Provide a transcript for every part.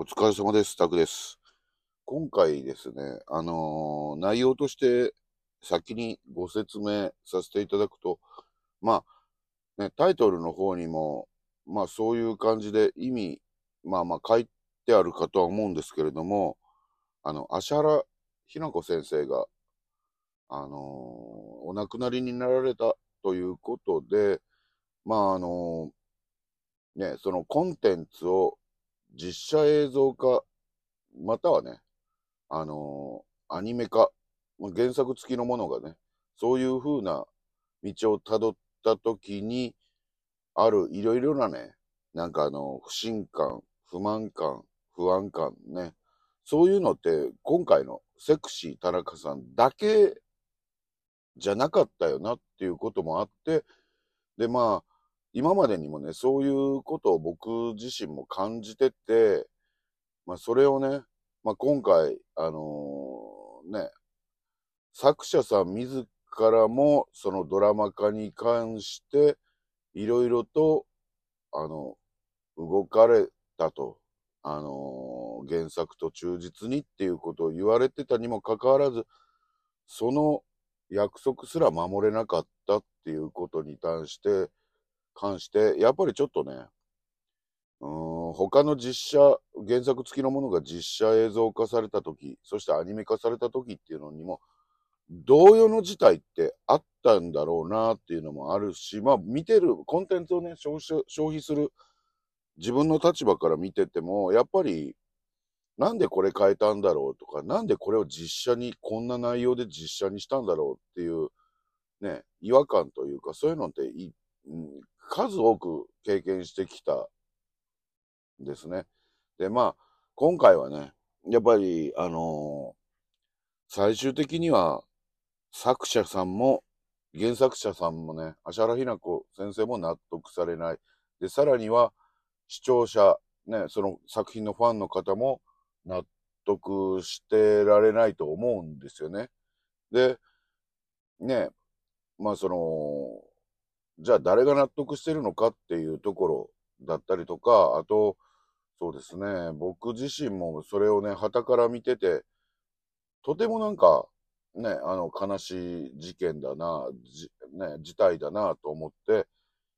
お疲れ様です。タクです。今回ですね、あのー内容として先にご説明させていただくと、まあ、ね、タイトルの方にも、まあそういう感じで意味、まあまあ書いてあるかとは思うんですけれども、あの、芦原ひな子先生が、あのーお亡くなりになられたということで、まああのーね、そのコンテンツを実写映像化、またはね、あのーアニメ化、原作付きのものがね、そういう風な道をたどった時に、あるいろいろなね、なんかあの、不信感、不満感、不安感ね、そういうのって今回のセクシー田中さんだけじゃなかったよなっていうこともあって、でまあ、今までにもね、そういうことを僕自身も感じてて、まあそれをね、まあ今回、あのね、作者さん自らもそのドラマ化に関していろいろと、あの、動かれたと。あの原作と忠実にっていうことを言われてたにもかかわらず、その約束すら守れなかったっていうことに関して、関して、やっぱりちょっとね、うん、他の実写、原作付きのものが実写映像化された時、そしてアニメ化された時っていうのにも、同様の事態ってあったんだろうなっていうのもあるし、まあ見てる、コンテンツをね、消費消費する自分の立場から見てても、やっぱり、なんでこれ変えたんだろうとか、なんでこれを実写に、こんな内容で実写にしたんだろうっていう、ね、違和感というか、そういうのって、数多く経験してきたんですね。で、まあ、今回はね、やっぱり、あの最終的には、作者さんも、原作者さんもね、芦原ひな子先生も納得されない。で、さらには、視聴者、ね、その作品のファンの方も納得してられないと思うんですよね。で、ね、まあその、じゃあ誰が納得してるのかっていうところだったりとか、あと、そうですね、僕自身もそれをね、旗から見てて、とてもなんか、ね、あの、悲しい事件だな、じね、事態だなと思って、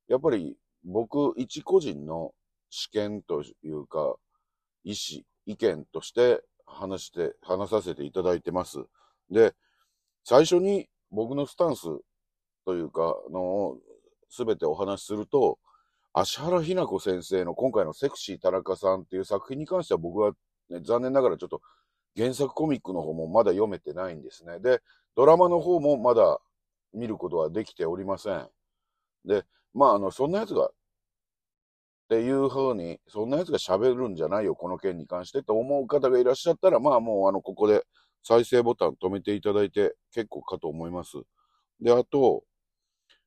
やっぱり僕一個人の試験というか、意思、意見として話して、話させていただいてます。で、最初に僕のスタンスというか、のをすべてお話しすると、芦原ひな子先生の今回のセクシー田中さんっていう作品に関しては僕は、ね、残念ながらちょっと原作コミックの方もまだ読めてないんですね。で、ドラマの方もまだ見ることはできておりません。で、まあ、あの、そんなやつが、っていう風に、そんなやつが喋るんじゃないよ、この件に関してと思う方がいらっしゃったら、まあもう、あの、ここで再生ボタン止めていただいて結構かと思います。で、あと、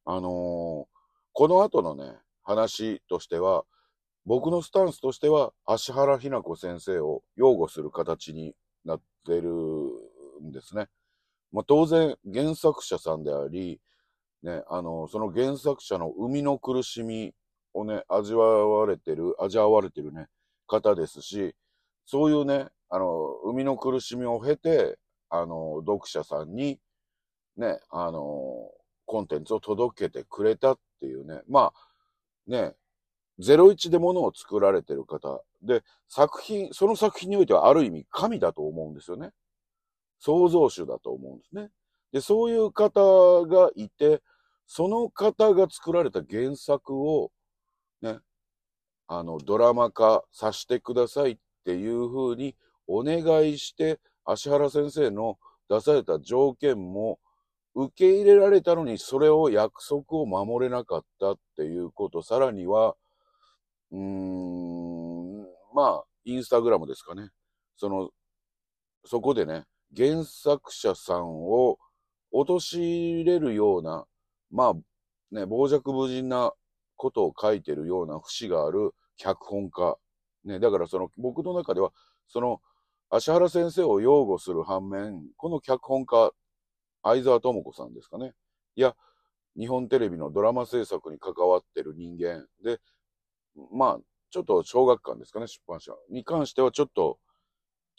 あのーこの後のね、話としては、僕のスタンスとしては、芦原ひな子先生を擁護する形になってるんですね。まあ、当然、原作者さんであり、ね、あの、その原作者の生みの苦しみをね、味わわれてる、味わわれてるね、方ですし、そういうね、あの、生みの苦しみを経て、あの、読者さんに、ね、あの、コンテンツを届けてくれたっていうね、まあ、ね、01でものを作られてる方。で、作品、その作品においてはある意味神だと思うんですよね。創造主だと思うんですね。で、そういう方がいて、その方が作られた原作を、ね、あの、ドラマ化させてくださいっていうふうにお願いして、芦原先生の出された条件も受け入れられたのに、それを約束を守れなかったっていうこと、さらには、うーん、まあ、インスタグラムですかね。その、そこでね、原作者さんを陥れるような、まあ、ね、傍若無人なことを書いてるような節がある脚本家。ね、だからその、僕の中では、その、芦原先生を擁護する反面、この脚本家、相沢智子さんですかね。いや、日本テレビのドラマ制作に関わってる人間で、まあ、ちょっと小学館ですかね、出版社に関してはちょっと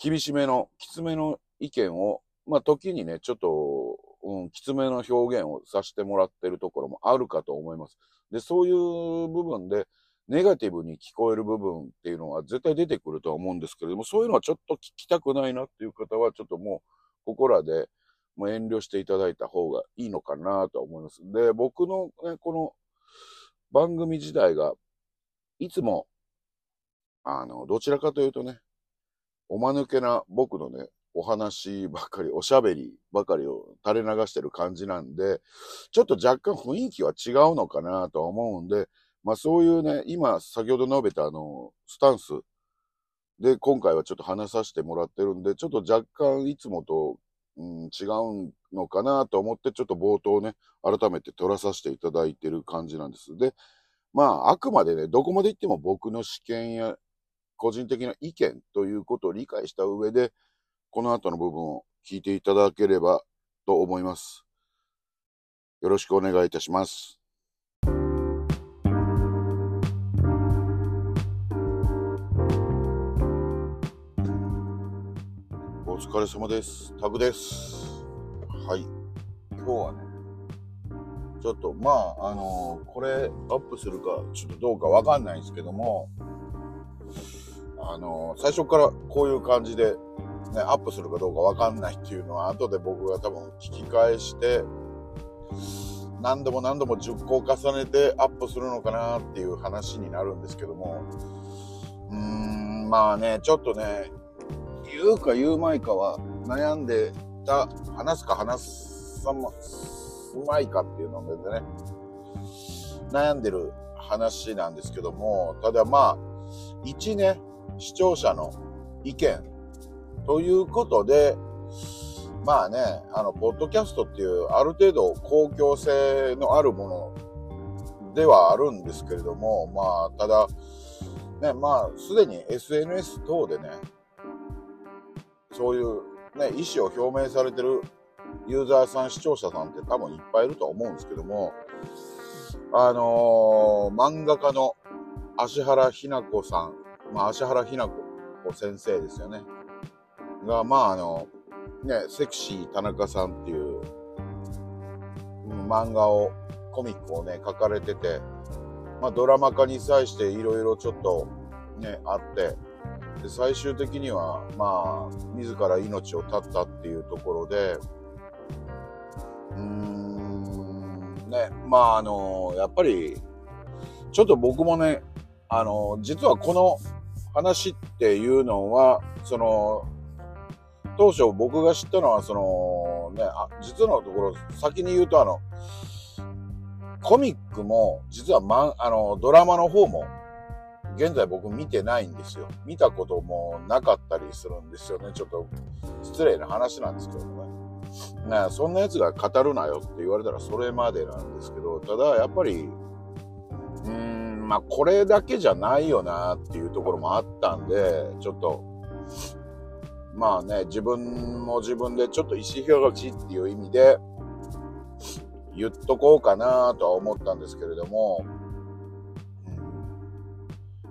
厳しめの、きつめの意見を、まあ時にね、ちょっと、うん、きつめの表現をさせてもらってるところもあるかと思います。で、そういう部分で、ネガティブに聞こえる部分っていうのは絶対出てくるとは思うんですけれども、そういうのはちょっと聞きたくないなっていう方は、ちょっともう、ここらで、もう遠慮していただいた方がいいのかなと思います。で、僕のね、この番組自体が、いつも、あの、どちらかというとね、おまぬけな僕のね、お話ばかり、おしゃべりばかりを垂れ流してる感じなんで、ちょっと若干雰囲気は違うのかなと思うんで、まあそういうね、今先ほど述べたあの、スタンスで今回はちょっと話させてもらってるんで、ちょっと若干いつもと、うん、違うのかなと思ってちょっと冒頭ね、改めて撮らさせていただいてる感じなんです。で、まああくまでね、どこまで行っても僕の試験や個人的な意見ということを理解した上で、この後の部分を聞いていただければと思います。よろしくお願いいたします。疲れ様です。タグです。はい。今日はね、ちょっと、まあ、あのー、これアップするか、ちょっとどうかわかんないんですけども、あの、最初からこういう感じで、ね、アップするかどうかわかんないっていうのは、後で僕が多分聞き返して、何度も何度も10個重ねてアップするのかなっていう話になるんですけども、うーん、まあね、ちょっとね、言うか言うまいかは悩んでた、話すか話さまいかっていうのでね、悩んでる話なんですけども、ただまあ、1ね、視聴者の意見ということで、まあね、あの、ポッドキャストっていうある程度公共性のあるものではあるんですけれども、まあ、ただ、ね、まあ、すでに SNS 等でね、そういうね、意思を表明されてるユーザーさん、視聴者さんって多分いっぱいいると思うんですけども、あのー、漫画家の芦原ひな子さんまあ、芦原ひな子先生ですよね。が、まあ、あの、ね、セクシー田中さんっていう、漫画を、コミックをね、書かれてて、まあ、ドラマ化に際していろいろちょっと、ね、あって、で、最終的には、まあ、自ら命を絶ったっていうところで、うーん、ね、まあ、あの、やっぱり、ちょっと僕もね、あの、実はこの話っていうのは、その、当初僕が知ったのは、その、ね、あ実のところ、先に言うとあの、コミックも、実はま、あの、ドラマの方も、現在僕見てないんですよ。見たこともなかったりするんですよね。ちょっと失礼な話なんですけどね。ねそんな奴が語るなよって言われたらそれまでなんですけど、ただやっぱり、うーん、まあこれだけじゃないよなっていうところもあったんで、ちょっと、まあね、自分も自分でちょっと意思表示っていう意味で言っとこうかなとは思ったんですけれども、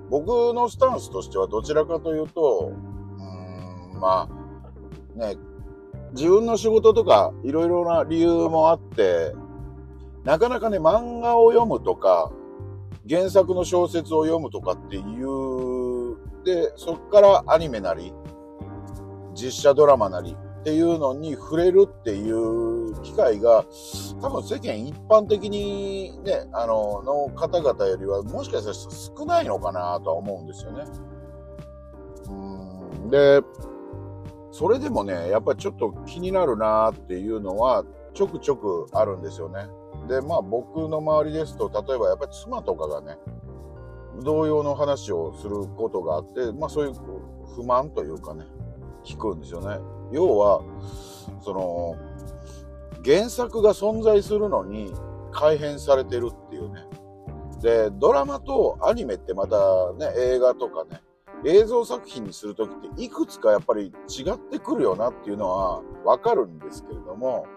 僕のスタンスとしてはどちらかというと、うん、まあ、ね、自分の仕事とかいろいろな理由もあって、なかなかね、漫画を読むとか、原作の小説を読むとかっていう、で、そっからアニメなり、実写ドラマなりっていうのに触れるっていう機会が、多分世間一般的にね、あの、の方々よりは、もしかしたら少ないのかなとは思うんですよね。うん。で、それでもね、やっぱりちょっと気になるなっていうのは、ちょくちょくあるんですよね。で、まあ僕の周りですと、例えばやっぱり妻とかがね、同様の話をすることがあって、まあそういう不満というかね、聞くんですよね。要は、その、原作が存在するのに改変されてるっていうね。で、ドラマとアニメってまたね、映画とかね、映像作品にするときっていくつかやっぱり違ってくるよなっていうのはわかるんですけれども、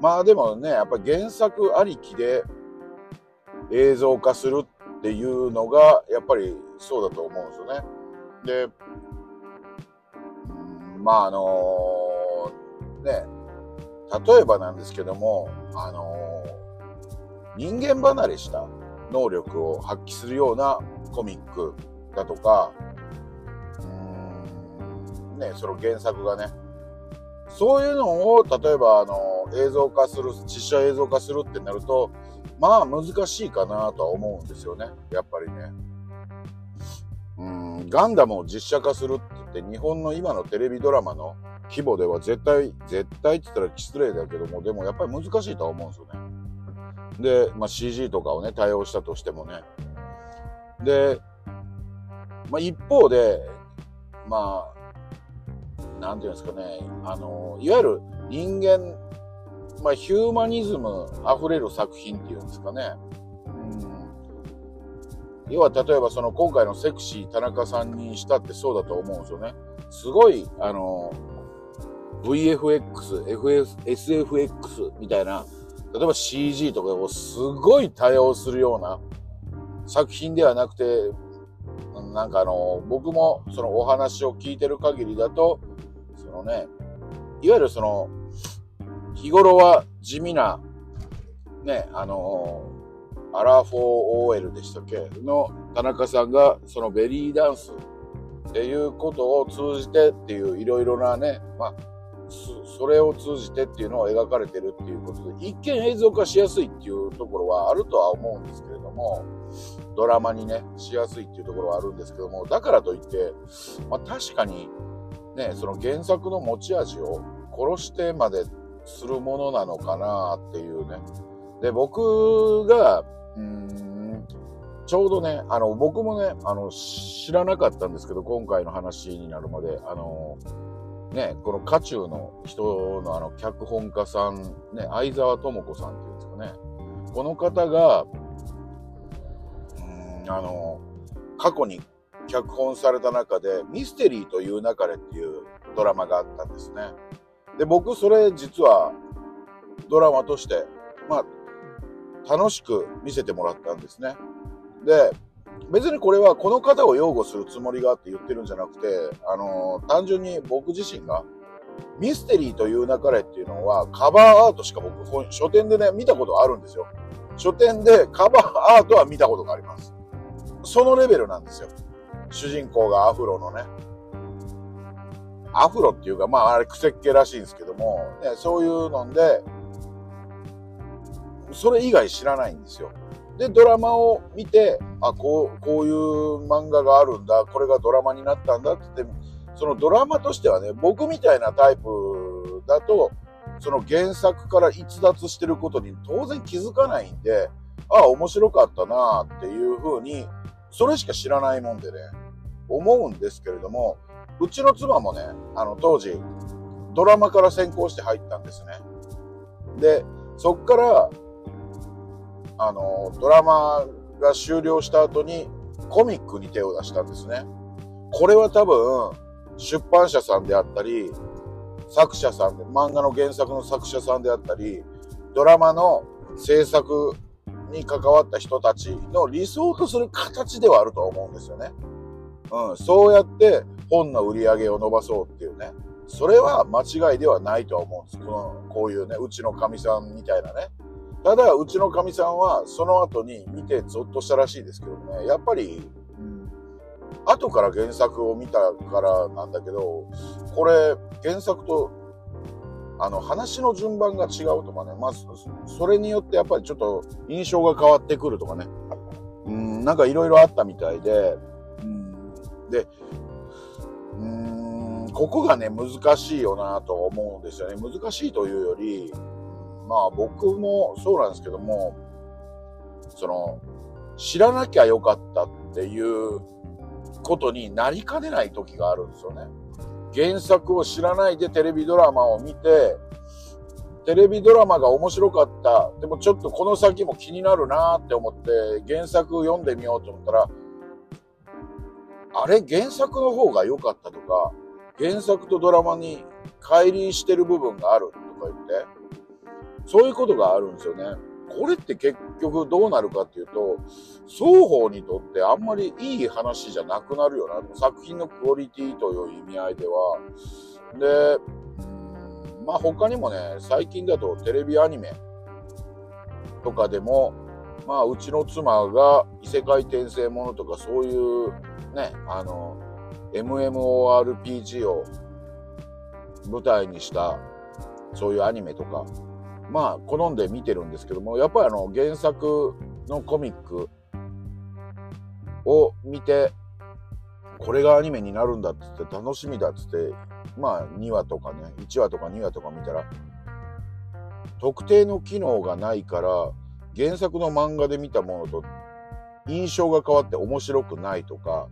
まあでもね、やっぱ原作ありきで映像化するっていうのが、やっぱりそうだと思うんですよね。で、まああのね、例えばなんですけども、あの人間離れした能力を発揮するようなコミックだとか、うん、ね、その原作がね、そういうのを、例えば、あの、映像化する、実写映像化するってなると、まあ難しいかなとは思うんですよね。やっぱりね。うん、ガンダムを実写化するって言って、日本の今のテレビドラマの規模では絶対、絶対って言ったら失礼だけども、でもやっぱり難しいとは思うんですよね。で、まあ CG とかをね、対応したとしてもね。で、まあ一方で、まあ、なんていうんですかね、あの、いわゆる人間、まあ、ヒューマニズム溢れる作品っていうんですかね。要は、例えばその今回のセクシー田中さんにしたってそうだと思うんですよね。すごい、あの、VFX、FS、SFX みたいな、例えば CG とかをすごい多用するような作品ではなくて、なんかあの、僕もそのお話を聞いてる限りだと、そのね、いわゆるその、日頃は地味な、ね、あのアラフォー OL でしたっけ？の田中さんが、そのベリーダンスっていうことを通じてっていういろいろなね、まあ、それを通じてっていうのを描かれてるっていうことで、一見映像化しやすいっていうところはあるとは思うんですけれども、ドラマにね、しやすいっていうところはあるんですけども、だからといって、まあ確かにね、その原作の持ち味を殺してまでするものなのかなっていうね。で、僕が、うん、ちょうどね、あの、僕もね、あの、知らなかったんですけど、今回の話になるまで、あの、ね、この渦中の人のあの、脚本家さん、ね、相沢智子さんっていうんですかね。この方が、うん、あの、過去に脚本された中で、ミステリーという流れっていうドラマがあったんですね。で、僕それ実はドラマとして、まあ、楽しく見せてもらったんですね。で、別にこれはこの方を擁護するつもりがあって言ってるんじゃなくて、あのー、単純に僕自身がミステリーという流れっていうのはカバーアートしか僕書店でね見たことあるんですよ。書店でカバーアートは見たことがあります。そのレベルなんですよ。主人公がアフロのね、アフロっていうか、まああれ癖っ気らしいんですけども、ね、そういうので、それ以外知らないんですよ。で、ドラマを見て、あ、こう、こういう漫画があるんだ、これがドラマになったんだってって、そのドラマとしてはね、僕みたいなタイプだと、その原作から逸脱してることに当然気づかないんで、ああ、面白かったなっていう風にそれしか知らないもんでね、思うんですけれども、うちの妻もね、あの当時、ドラマから先行して入ったんですね。で、そっから、あの、ドラマが終了した後にコミックに手を出したんですね。これは多分、出版社さんであったり、作者さんで、漫画の原作の作者さんであったり、ドラマの制作に関わった人たちの理想とする形ではあると思うんですよね。うん、そうやって本の売り上げを伸ばそうっていうね。それは間違いではないとは思うんです。この、こういうね、うちのかみさんみたいなね。ただ、うちのかみさんはその後に見てゾッとしたらしいですけどね。やっぱり、うん、後から原作を見たからなんだけど、これ、原作とあの、話の順番が違うとかね、まあ、それによってやっぱりちょっと印象が変わってくるとかね、うん、なんかいろいろあったみたいで、うん、で、うん、ここがね、難しいよなと思うんですよね。難しいというより、まあ僕もそうなんですけども、その、知らなきゃよかったっていうことになりかねない時があるんですよね。原作を知らないでテレビドラマを見て、テレビドラマが面白かった。でもちょっとこの先も気になるなって思って原作読んでみようと思ったら、あれ？原作の方が良かったとか、原作とドラマに乖離してる部分があるとか言って、そういうことがあるんですよね。これって結局どうなるかっていうと、双方にとってあんまりいい話じゃなくなるよな。作品のクオリティという意味合いでは。で、まあ他にもね、最近だとテレビアニメとかでも、まあうちの妻が異世界転生ものとかそういうね、あの、MMORPG を舞台にしたそういうアニメとか、まあ好んで見てるんですけども、やっぱりあの原作のコミックを見て、これがアニメになるんだっつって楽しみだっつって、まあ2話とかね、1話とか2話とか見たら、特定の機能がないから、原作の漫画で見たものと印象が変わって面白くないとか、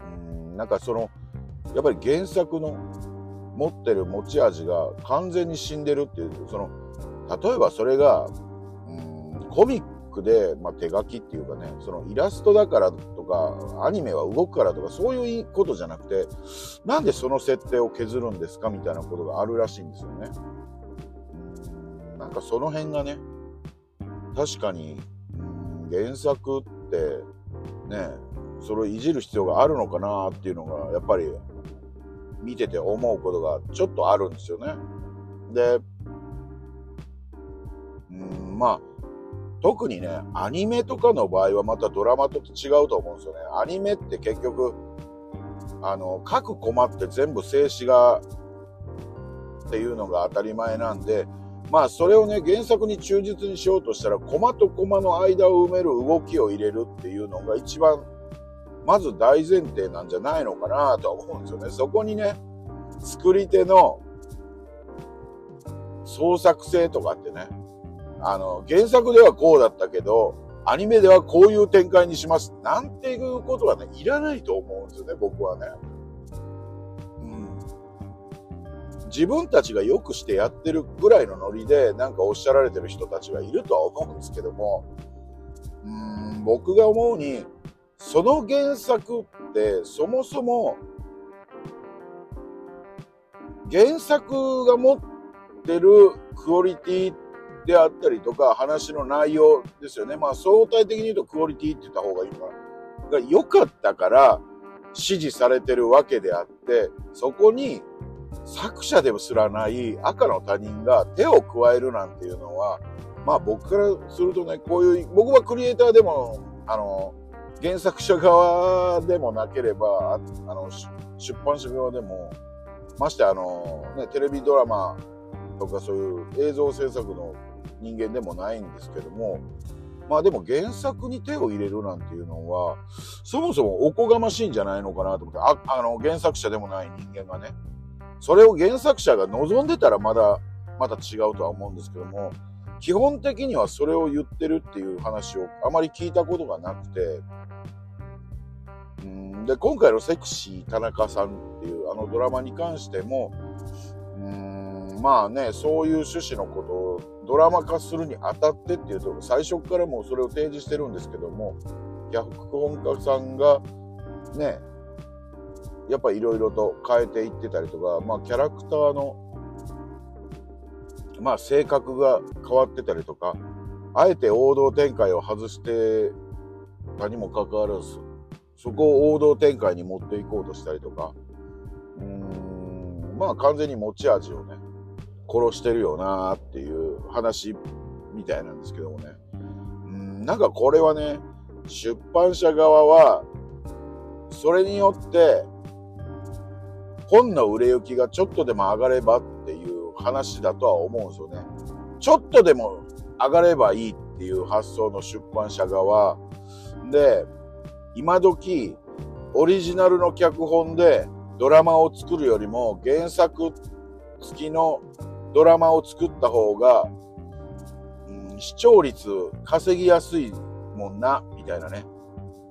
うん、なんかその、やっぱり原作の持ってる持ち味が完全に死んでるっていう、その、例えばそれが、うん、コミックで、まあ、手書きっていうかね、そのイラストだからとか、アニメは動くからとか、そういうことじゃなくて、なんでその設定を削るんですかみたいなことがあるらしいんですよね。なんかその辺がね、確かに、原作ってね、それをいじる必要があるのかなっていうのが、やっぱり見てて思うことがちょっとあるんですよね。で、うん、まあ、特にね、アニメとかの場合はまたドラマと違うと思うんですよね。アニメって結局、あの、各コマって全部静止画っていうのが当たり前なんで、まあそれをね、原作に忠実にしようとしたら、コマとコマの間を埋める動きを入れるっていうのが一番、まず大前提なんじゃないのかなとは思うんですよね。そこにね、作り手の創作性とかってね、あの、原作ではこうだったけど、アニメではこういう展開にします。なんていうことはね、いらないと思うんですよね、僕はね。自分たちがよくしてやってるぐらいのノリで、なんかおっしゃられてる人たちがいるとは思うんですけども、うん、僕が思うに、その原作ってそもそも原作が持ってるクオリティであったりとか話の内容ですよね。まあ相対的に言うとクオリティって言った方がいいのかな。が良かったから支持されてるわけであって、そこに作者でもすらない赤の他人が手を加えるなんていうのは、まあ僕からするとね、こういう、僕はクリエイターでも、あの、原作者側でもなければ、あの、出版社側でも、ましてあの、ね、テレビドラマとかそういう映像制作の人間でもないんですけども、まあでも原作に手を入れるなんていうのは、そもそもおこがましいんじゃないのかなと思って、あ、あの、原作者でもない人間がね、それを原作者が望んでたらまだ、また違うとは思うんですけども、基本的にはそれを言ってるっていう話をあまり聞いたことがなくて、うんで、今回のセクシー田中さんっていうあのドラマに関しても、うんまあね、そういう趣旨のことをドラマ化するにあたってっていうと、最初からもうそれを提示してるんですけども、脚本家さんがね、やっぱいろいろと変えていってたりとか、まあキャラクターの、まあ性格が変わってたりとか、あえて王道展開を外してたにもかかわらず、そこを王道展開に持っていこうとしたりとか、うーん、まあ完全に持ち味をね、殺してるよなーっていう話みたいなんですけどもね。うん、なんかこれはね、出版社側は、それによって、本の売れ行きがちょっとでも上がればっ話だとは思うんですよね。ちょっとでも上がればいいっていう発想の出版社側で、今時オリジナルの脚本でドラマを作るよりも原作付きのドラマを作った方が、うん、視聴率稼ぎやすいもんな、みたいなね。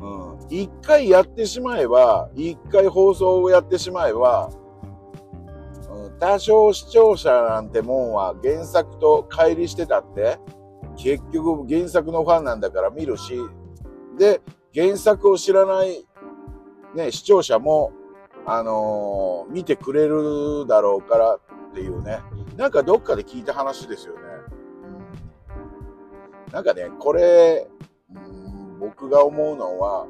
うん。一回やってしまえば、一回放送をやってしまえば、多少視聴者なんてもんは原作と乖離してたって、結局原作のファンなんだから見るし、で、原作を知らない、ね、視聴者も、あのー、見てくれるだろうからっていうね。なんかどっかで聞いた話ですよね。なんかね、これ、うん僕が思うのは、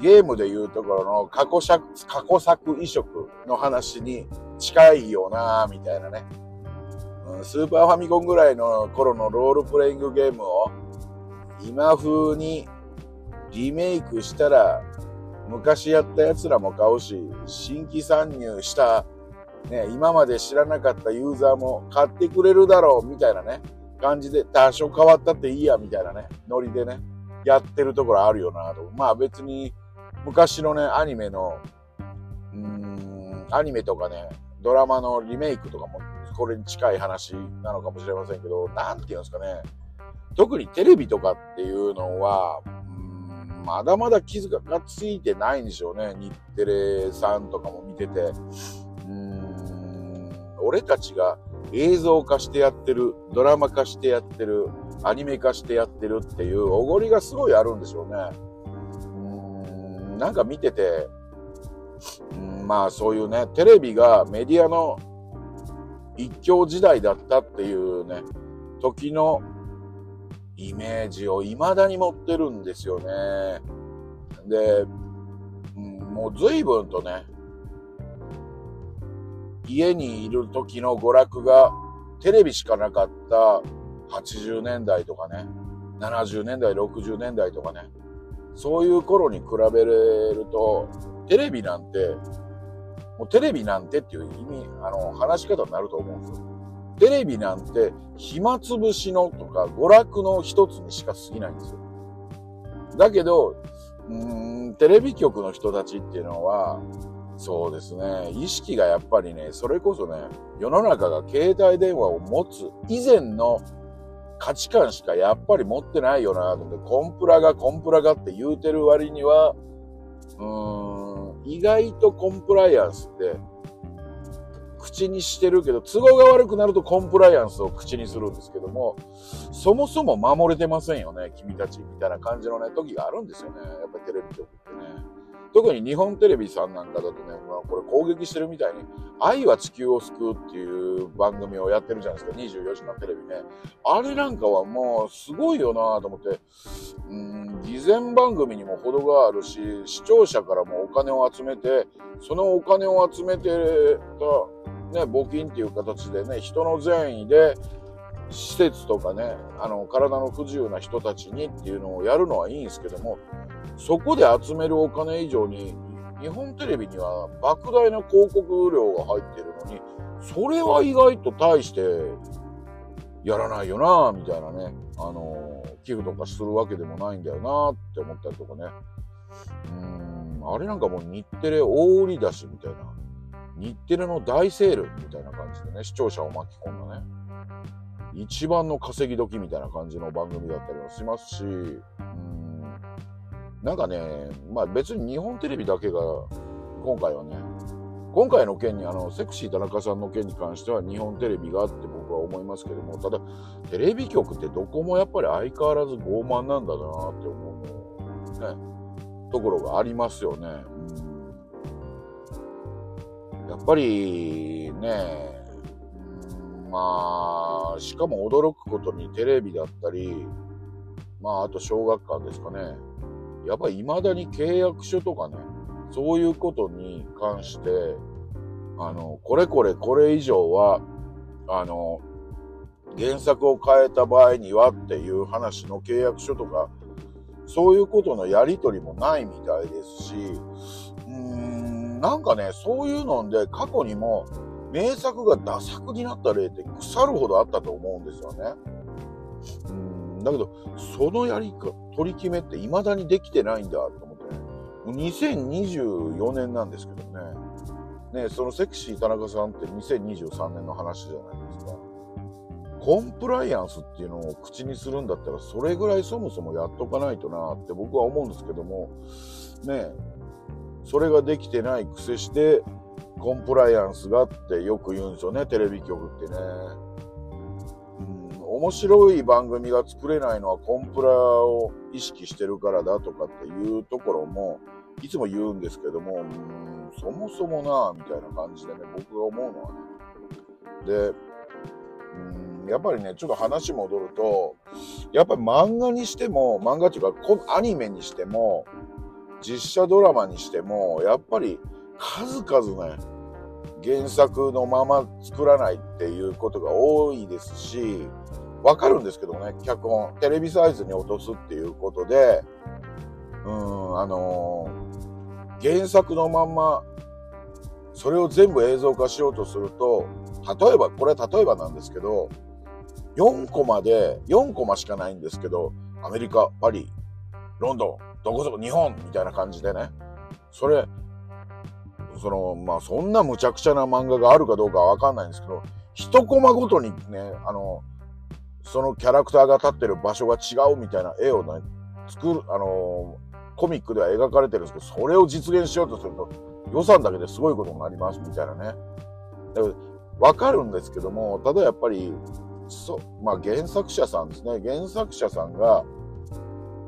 ゲームでいうところの過去作過去作移植の話に近いよなみたいなね。うんスーパーファミコンぐらいの頃のロールプレイングゲームを今風にリメイクしたら昔やった奴らも買うし、新規参入した、ね、今まで知らなかったユーザーも買ってくれるだろうみたいなね、感じで多少変わったっていいやみたいなね、ノリでね、やってるところあるよなと。まあ別に昔のね、アニメの、うん、アニメとかね、ドラマのリメイクとかもこれに近い話なのかもしれませんけど、なんて言うんですかね。特にテレビとかっていうのは、うんまだまだ傷がついてないんでしょうね。日テレさんとかも見てて。うーん俺たちが映像化してやってる、ドラマ化してやってる、アニメ化してやってるっていうおごりがすごいあるんでしょうね。なんか見てて、うんまあそういうね、テレビがメディアの一強時代だったっていうね、時のイメージを未だに持ってるんですよね。で、うん、もう随分とね、家にいる時の娯楽がテレビしかなかった80年代とかね、70年代、60年代とかね、そういう頃に比べると、テレビなんてもうテレビなんてっていう意味、あの、話し方になると思うんですよ。テレビなんて暇つぶしのとか娯楽の一つにしか過ぎないんですよ。だけど、うーん、テレビ局の人たちっていうのは、そうですね、意識がやっぱりね、それこそね、世の中が携帯電話を持つ以前の価値観しかやっぱり持ってないよなと思って、コンプラがコンプラがって言うてる割には、うーん、意外とコンプライアンスって口にしてるけど都合が悪くなるとコンプライアンスを口にするんですけどもそもそも守れてませんよね君たちみたいな感じのね時があるんですよねやっぱりテレビ局ってね。特に日本テレビさんなんかだとね、まあ、これ攻撃してるみたいに、愛は地球を救うっていう番組をやってるじゃないですか、24時間テレビね。あれなんかはもうすごいよなと思って、うん、偽善番組にも程があるし、視聴者からもお金を集めて、そのお金を集めてた、ね、募金っていう形でね、人の善意で、施設とかね、あの、体の不自由な人たちにっていうのをやるのはいいんですけども、そこで集めるお金以上に、日本テレビには莫大な広告料が入ってるのに、それは意外と大してやらないよなみたいなね、あの寄付とかするわけでもないんだよなって思ったりとかね。うん、あれなんかもう日テレ大売り出しみたいな。日テレの大セールみたいな感じでね、視聴者を巻き込んだね。一番の稼ぎ時みたいな感じの番組だったりもしますし、うんなんかね、まあ別に日本テレビだけが、今回はね、今回の件に、あの、セクシー田中さんの件に関しては日本テレビがあって僕は思いますけども、ただ、テレビ局ってどこもやっぱり相変わらず傲慢なんだなって思う、ね、ところがありますよね。うん、やっぱりね、まあ、しかも驚くことにテレビだったり、まあ、あと小学館ですかね。やっぱり未だに契約書とかね、そういうことに関して、あの、これこれこれ以上は、あの、原作を変えた場合にはっていう話の契約書とか、そういうことのやりとりもないみたいですし、うーん、なんかね、そういうので過去にも名作がダ作になった例って腐るほどあったと思うんですよね。うんだけど、そのやりか、取り決めって未だにできてないんだと思って。2024年なんですけどね。ね、そのセクシー田中さんって2023年の話じゃないですか。コンプライアンスっていうのを口にするんだったら、それぐらいそもそもやっとかないとなって僕は思うんですけども、ね、それができてない癖して、コンプライアンスがってよく言うんですよね、テレビ局ってね。うん面白い番組が作れないのはコンプラを意識してるからだとかっていうところもいつも言うんですけども、うん、そもそもな、みたいな感じでね、僕が思うのはね。で、うん、やっぱりね、ちょっと話戻ると、やっぱり漫画にしても、漫画っていうか、アニメにしても、実写ドラマにしても、やっぱり数々ね、原作のまま作らないっていうことが多いですし、わかるんですけどね、脚本、テレビサイズに落とすっていうことで、うん、あのー、原作のまんま、それを全部映像化しようとすると、例えば、これは例えばなんですけど、4コマで、4コマしかないんですけど、アメリカ、パリ、ロンドン、どこそこ日本みたいな感じでね。それ、その、まあ、そんな無茶苦茶な漫画があるかどうかはわかんないんですけど、一コマごとにね、あの、そのキャラクターが立ってる場所が違うみたいな絵をね、作る、あのコミックでは描かれてるんですけど、それを実現しようとすると、予算だけですごいことになりますみたいなね。わかるんですけども、ただやっぱり、そうまあ原作者さんですね。原作者さんが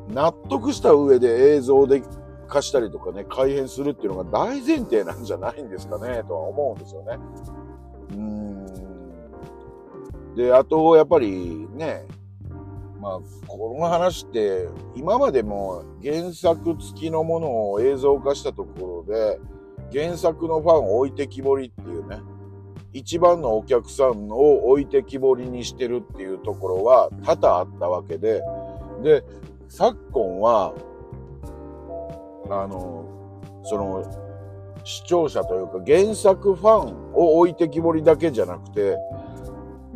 納得した上で映像で化したりとかね、改変するっていうのが大前提なんじゃないんですかね、とは思うんですよね。うん。で、あと、やっぱりね、まあ、この話って、今までも原作付きのものを映像化したところで、原作のファンを置いてきぼりっていうね、一番のお客さんを置いてきぼりにしてるっていうところは多々あったわけで、で、昨今は、あの、その、視聴者というか原作ファンを置いてきぼりだけじゃなくて、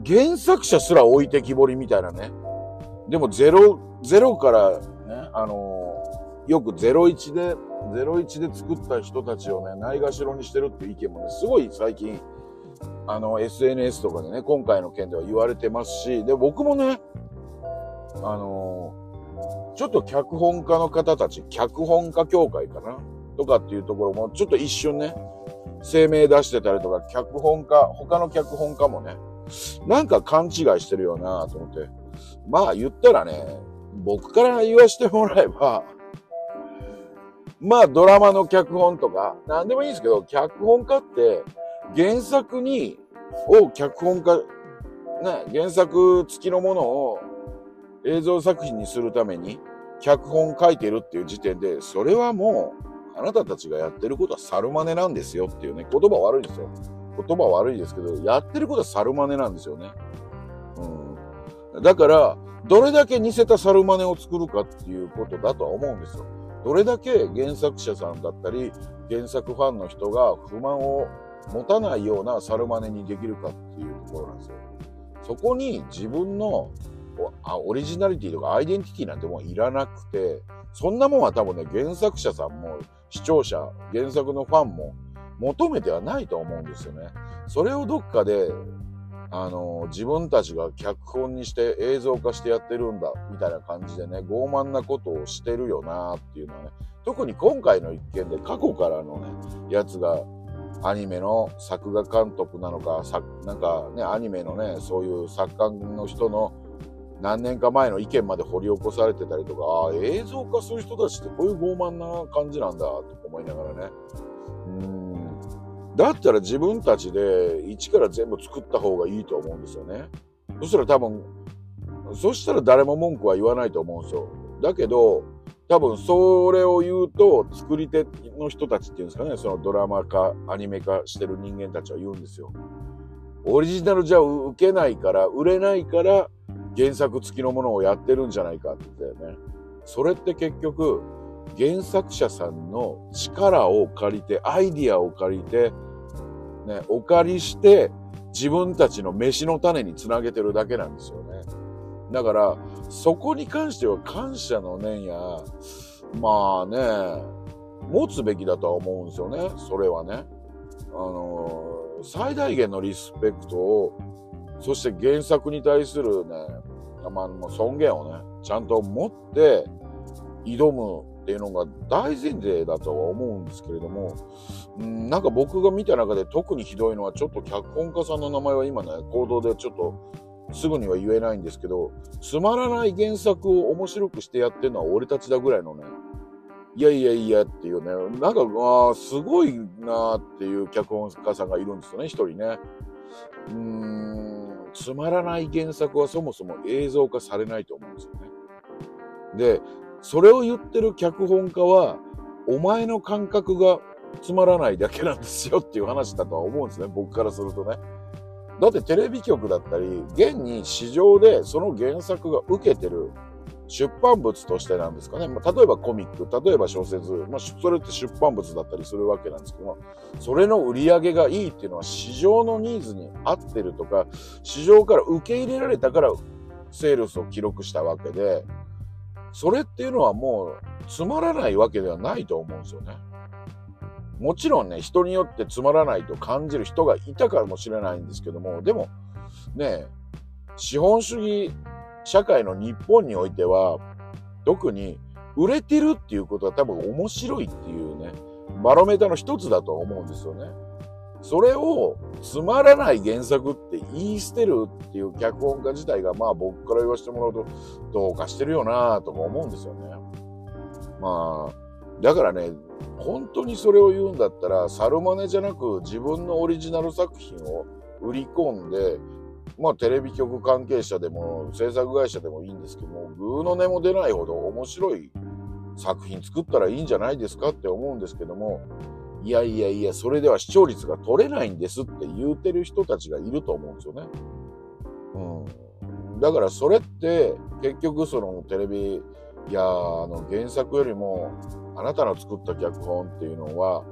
原作者すら置いてきぼりみたいなね。でもゼロ、ゼロからね、あの、よく01で、01で作った人たちをね、ないがしろにしてるっていう意見もね、すごい最近、あの、SNS とかでね、今回の件では言われてますし、で、僕もね、あのちょっと脚本家の方たち、脚本家協会かな？とかっていうところも、ちょっと一瞬ね、声明出してたりとか、脚本家、他の脚本家もね、なんか勘違いしてるよなと思って。まあ言ったらね、僕から言わしてもらえば、まあドラマの脚本とか、なんでもいいんですけど、脚本家って原作に、を脚本家、ね、原作付きのものを映像作品にするために脚本書いてるっていう時点で、それはもう、あなたたちがやってることは猿真似なんですよっていうね、言葉悪いですよ。言葉悪いですけど、やってることは猿真似なんですよね。うん。だから、どれだけ似せた猿真似を作るかっていうことだとは思うんですよ。どれだけ原作者さんだったり、原作ファンの人が不満を持たないような猿真似にできるかっていうところなんですよ。そこに自分のオリジナリティとかアイデンティティなんてもういらなくて、そんなもんは多分ね、原作者さんも視聴者、原作のファンも求めてはないと思うんですよね。それをどっかで、あの、自分たちが脚本にして映像化してやってるんだ、みたいな感じでね、傲慢なことをしてるよなっていうのはね、特に今回の一件で過去からのね、やつがアニメの作画監督なのか、なんかね、アニメのね、そういう作家の人の何年か前の意見まで掘り起こされてたりとか、ああ、映像化する人たちってこういう傲慢な感じなんだ、と思いながらね。うん。だったら自分たちで一から全部作った方がいいと思うんですよね。そしたら多分、そしたら誰も文句は言わないと思うんですよ。だけど、多分それを言うと、作り手の人たちっていうんですかね、そのドラマ化、アニメ化してる人間たちは言うんですよ。オリジナルじゃ受けないから、売れないから、原作付きのものをやってるんじゃないかってね。それって結局、原作者さんの力を借りて、アイディアを借りて、ね、お借りして、自分たちの飯の種につなげてるだけなんですよね。だから、そこに関しては感謝の念や、まあね、持つべきだとは思うんですよね。それはね。あの最大限のリスペクトをそして原作に対するね、まあ、尊厳をね、ちゃんと持って挑むっていうのが大前提だとは思うんですけれども、んなんか僕が見た中で特にひどいのは、ちょっと脚本家さんの名前は今ね、行動でちょっとすぐには言えないんですけど、つまらない原作を面白くしてやってるのは俺たちだぐらいのね、いやいやいやっていうね、なんか、あすごいなっていう脚本家さんがいるんですよね、一人ね。うーんつまらない原作はそもそも映像化されないと思うんですよね。で、それを言ってる脚本家は、お前の感覚がつまらないだけなんですよっていう話だとは思うんですね、僕からするとね。だってテレビ局だったり、現に市場でその原作が受けてる出版物としてなんですかね。まあ、例えばコミック、例えば小説、まあ、それって出版物だったりするわけなんですけども、それの売り上げがいいっていうのは市場のニーズに合ってるとか、市場から受け入れられたからセールスを記録したわけで、それっていうのはもうつまらないわけではないと思うんですよね。もちろんね、人によってつまらないと感じる人がいたかもしれないんですけども、でも、ね、資本主義社会の日本においては、特に売れてるっていうことは多分面白いっていうね、バロメーターの一つだと思うんですよね。それをつまらない原作って言い捨てるっていう脚本家自体がまあ僕から言わせてもらうとどうかしてるよなとか思うんですよね。まあ、だからね、本当にそれを言うんだったら、猿真似じゃなく自分のオリジナル作品を売り込んで、まあテレビ局関係者でも制作会社でもいいんですけども、グーの音も出ないほど面白い作品作ったらいいんじゃないですかって思うんですけども、いやいやいや、それでは視聴率が取れないんですって言うてる人たちがいると思うんですよね。うん。だからそれって結局そのテレビいやあの原作よりもあなたの作った脚本っていうのは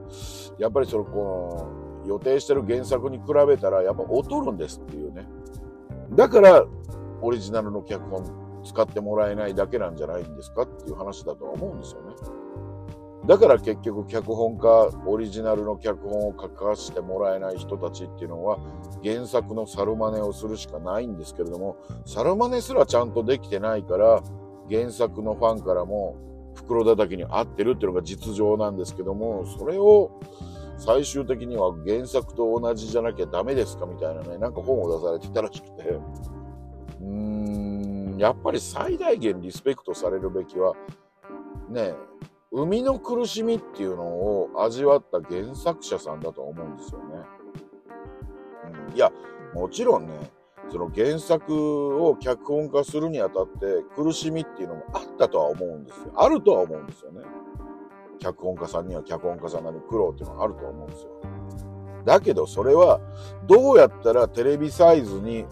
やっぱりそのこの予定してる原作に比べたらやっぱ劣るんですっていうねだからオリジナルの脚本使ってもらえないだけなんじゃないんですかっていう話だとは思うんですよね。だから結局脚本家オリジナルの脚本を書かせてもらえない人たちっていうのは原作の猿真似をするしかないんですけれども猿真似すらちゃんとできてないから原作のファンからも袋叩きに合ってるっていうのが実情なんですけども、それを最終的には原作と同じじゃなきゃダメですかみたいなね、なんか本を出されてたらしくて、うーん、やっぱり最大限リスペクトされるべきは、ね、生みの苦しみっていうのを味わった原作者さんだと思うんですよね。うん、いや、もちろんね、その原作を脚本化するにあたって苦しみっていうのもあったとは思うんですよ。あるとは思うんですよね。脚本家さんには脚本家さんなり苦労っていうのはあると思うんですよ。だけどそれはどうやったらテレビサイズに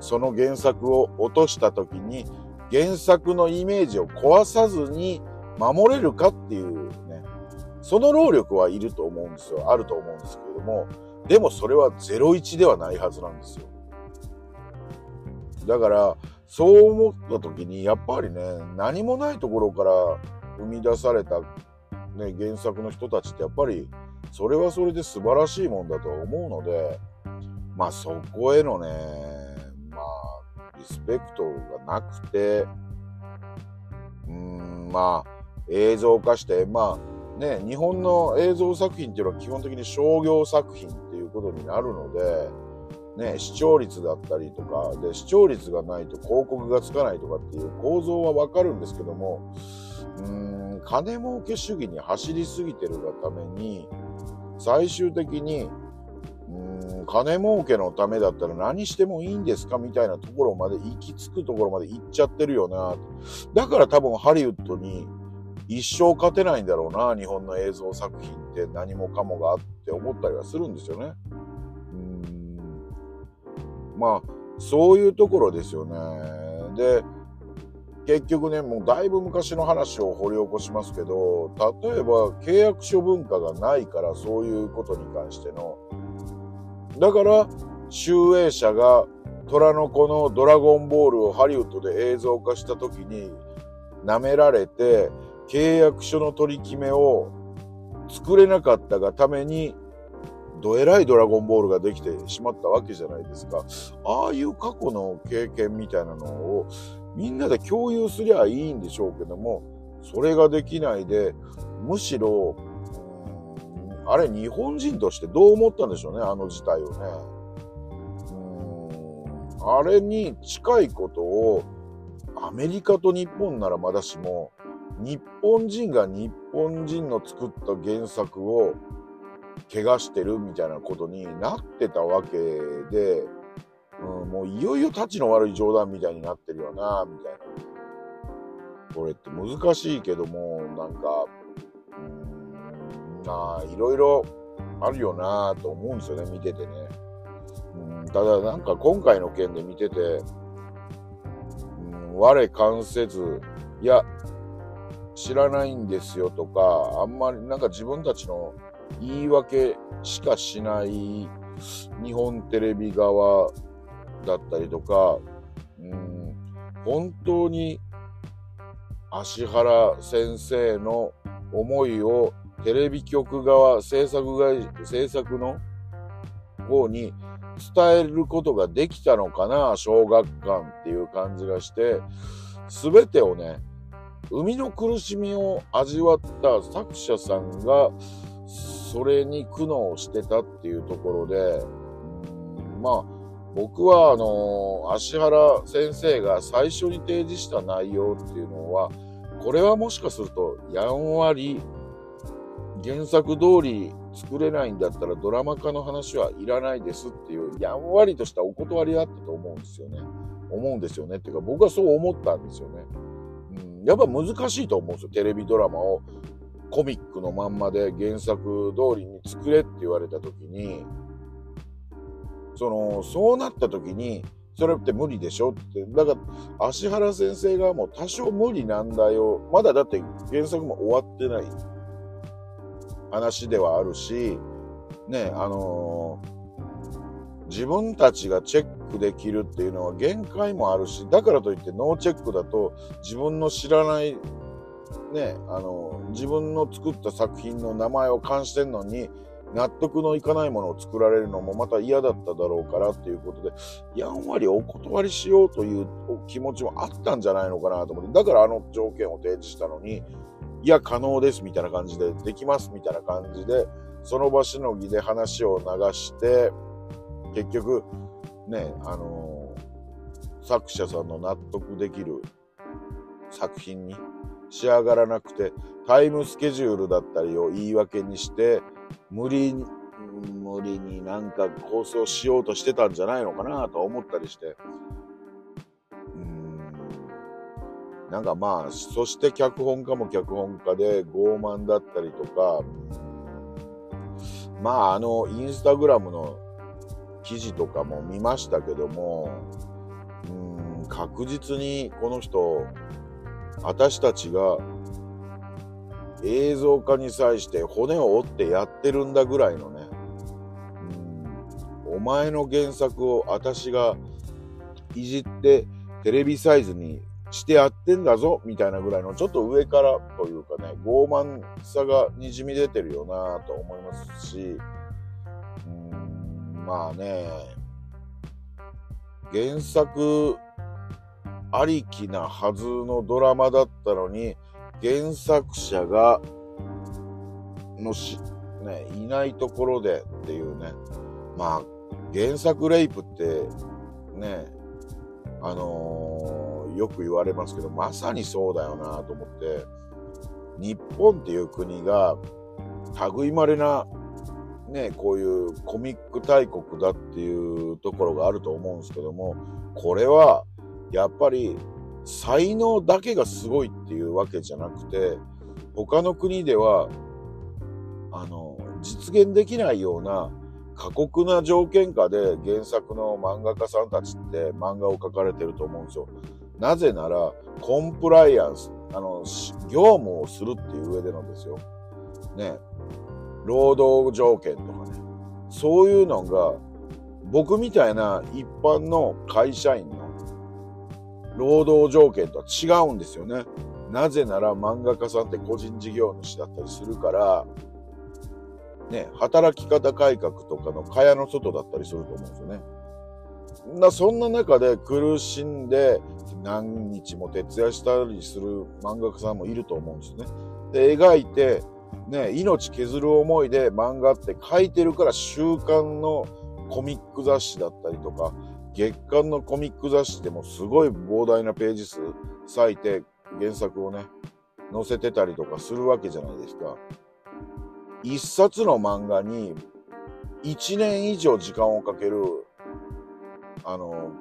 その原作を落とした時に原作のイメージを壊さずに守れるかっていうね、その労力はいると思うんですよ。あると思うんですけれども、でもそれは01ではないはずなんですよ。だから、そう思った時に、やっぱりね、何もないところから生み出された、ね、原作の人たちってやっぱり、それはそれで素晴らしいもんだと思うので、まあそこへのね、まあ、リスペクトがなくて、うん、まあ、映像化して、まあ、ね、日本の映像作品っていうのは基本的に商業作品っていうことになるので、ね、視聴率だったりとか、で、視聴率がないと広告がつかないとかっていう構造はわかるんですけども、うーん、金儲け主義に走りすぎてるがために、最終的に、うん、金儲けのためだったら何してもいいんですかみたいなところまで行き着くところまで行っちゃってるよな。だから多分ハリウッドに一生勝てないんだろうな、日本の映像作品って何もかもがあって思ったりはするんですよね。うんまあ、そういうところですよね。で、結局ね、もうだいぶ昔の話を掘り起こしますけど、例えば契約書文化がないからそういうことに関しての。だから、集英社が虎の子のドラゴンボールをハリウッドで映像化した時に舐められて契約書の取り決めを作れなかったがためにどえらいドラゴンボールができてしまったわけじゃないですか。ああいう過去の経験みたいなのをみんなで共有すりゃいいんでしょうけども、それができないで、むしろ、あれ日本人としてどう思ったんでしょうね、あの事態をね。あれに近いことをアメリカと日本ならまだしも、日本人が日本人の作った原作を怪我してるみたいなことになってたわけで、うん、もういよいよタチの悪い冗談みたいになってるよな、みたいな。これって難しいけども、なんか、まあ、いろいろあるよなと思うんですよね、見ててね。うん、ただなんか今回の件で見てて、うん、我関せず、いや、知らないんですよとか、あんまりなんか自分たちの言い訳しかしない日本テレビ側だったりとか、うん、本当に芦原先生の思いをテレビ局側、制作会、制作の方に伝えることができたのかな、小学館っていう感じがして、すべてをね、生みの苦しみを味わった作者さんが、それに苦悩してたっていうところで、まあ、僕は、あの、芦原先生が最初に提示した内容っていうのは、これはもしかすると、やんわり、原作通り作れないんだったらドラマ化の話はいらないですっていう、やんわりとしたお断りあったと思うんですよね。思うんですよね。っていうか、僕はそう思ったんですよね。うん、やっぱ難しいと思うんですよ。テレビドラマをコミックのまんまで原作通りに作れって言われた時に、その、そうなった時に、それって無理でしょって。だから、芦原先生側もう多少無理なんだよ。まだだって原作も終わってない話ではあるし、ね、あのー、自分たちがチェックできるっていうのは限界もあるし、だからといってノーチェックだと自分の知らないね、あの、自分の作った作品の名前を冠してんのに、納得のいかないものを作られるのもまた嫌だっただろうからっていうことで、やんわりお断りしようという気持ちもあったんじゃないのかなと思って、だからあの条件を提示したのに、いや、可能ですみたいな感じで、できますみたいな感じで、その場しのぎで話を流して、結局、ね、あのー、作者さんの納得できる作品に仕上がらなくて、タイムスケジュールだったりを言い訳にして、無理に、無理になんか構想しようとしてたんじゃないのかなと思ったりして。うん。なんかまあ、そして脚本家も脚本家で傲慢だったりとか、まああの、インスタグラムの記事とかも見ましたけども、うん、確実にこの人、私たちが映像化に際して骨を折ってやってるんだぐらいのね、うん、お前の原作を私がいじってテレビサイズにしてやってんだぞみたいなぐらいのちょっと上からというかね傲慢さがにじみ出てるよなと思いますし。うんまあね。原作ありきなはずのドラマだったのに原作者が、のし、ね、いないところでっていうね。まあ、原作レイプって、ね、あのー、よく言われますけど、まさにそうだよなと思って、日本っていう国が、類まれな、ね、こういうコミック大国だっていうところがあると思うんですけども、これは、やっぱり才能だけがすごいっていうわけじゃなくて、他の国では、あの、実現できないような過酷な条件下で原作の漫画家さんたちって漫画を描かれてると思うんですよ。なぜなら、コンプライアンス、あの、業務をするっていう上でのですよ。ね。労働条件とかね。そういうのが、僕みたいな一般の会社員労働条件とは違うんですよね。なぜなら漫画家さんって個人事業主だったりするから、ね、働き方改革とかの蚊帳の外だったりすると思うんですよね。なそんな中で苦しんで何日も徹夜したりする漫画家さんもいると思うんですね。で、描いて、ね、命削る思いで漫画って書いてるから週刊のコミック雑誌だったりとか、月刊のコミック雑誌でもすごい膨大なページ数割いて原作をね、載せてたりとかするわけじゃないですか。一冊の漫画に一年以上時間をかける、あの、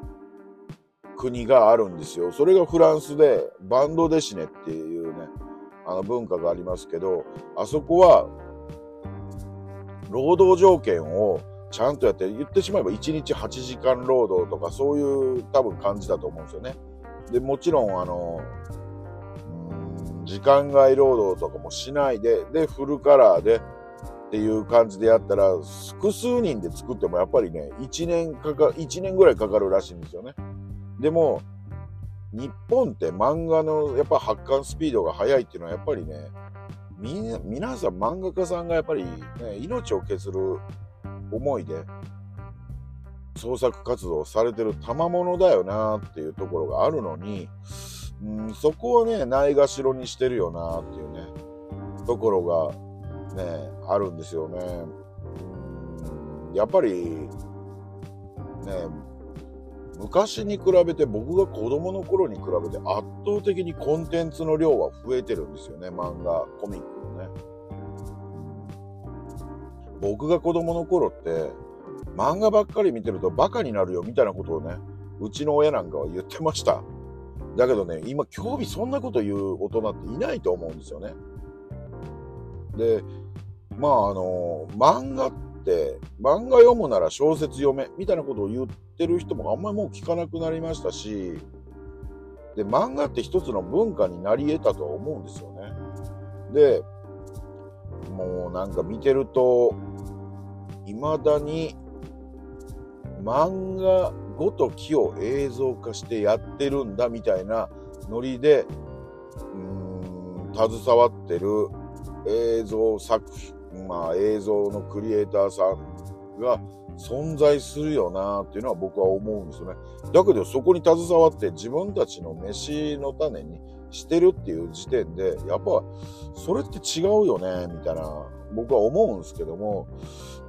国があるんですよ。それがフランスで、バンドデシネっていうね、あの文化がありますけど、あそこは、労働条件をちゃんとやって、言ってしまえば1日8時間労働とか、そういう多分感じだと思うんですよね。で、もちろん、あの、時間外労働とかもしないで、で、フルカラーでっていう感じでやったら、複数人で作ってもやっぱりね、1年かか、1年ぐらいかかるらしいんですよね。でも、日本って漫画のやっぱ発刊スピードが速いっていうのはやっぱりね、み皆さん漫画家さんがやっぱりね、命を削る思いで創作活動されてる賜物だよなっていうところがあるのに、うん、そこをね、ないがしろにしてるよなっていうね、ところがね、あるんですよね。やっぱり、ね、昔に比べて僕が子供の頃に比べて圧倒的にコンテンツの量は増えてるんですよね、漫画、コミックのね。僕が子供の頃って、漫画ばっかり見てるとバカになるよみたいなことをね、うちの親なんかは言ってました。だけどね、今、興味そんなこと言う大人っていないと思うんですよね。で、まあ、あの、漫画って、漫画読むなら小説読め、みたいなことを言ってる人もあんまりもう聞かなくなりましたし、で、漫画って一つの文化になり得たとは思うんですよね。で、もうなんか見てると、未だに漫画ごときを映像化してやってるんだみたいなノリで、うーん、携わってる映像作品、まあ映像のクリエイターさんが存在するよなっていうのは僕は思うんですよね。だけどそこに携わって自分たちの飯の種にしてるっていう時点で、やっぱそれって違うよね、みたいな僕は思うんですけども、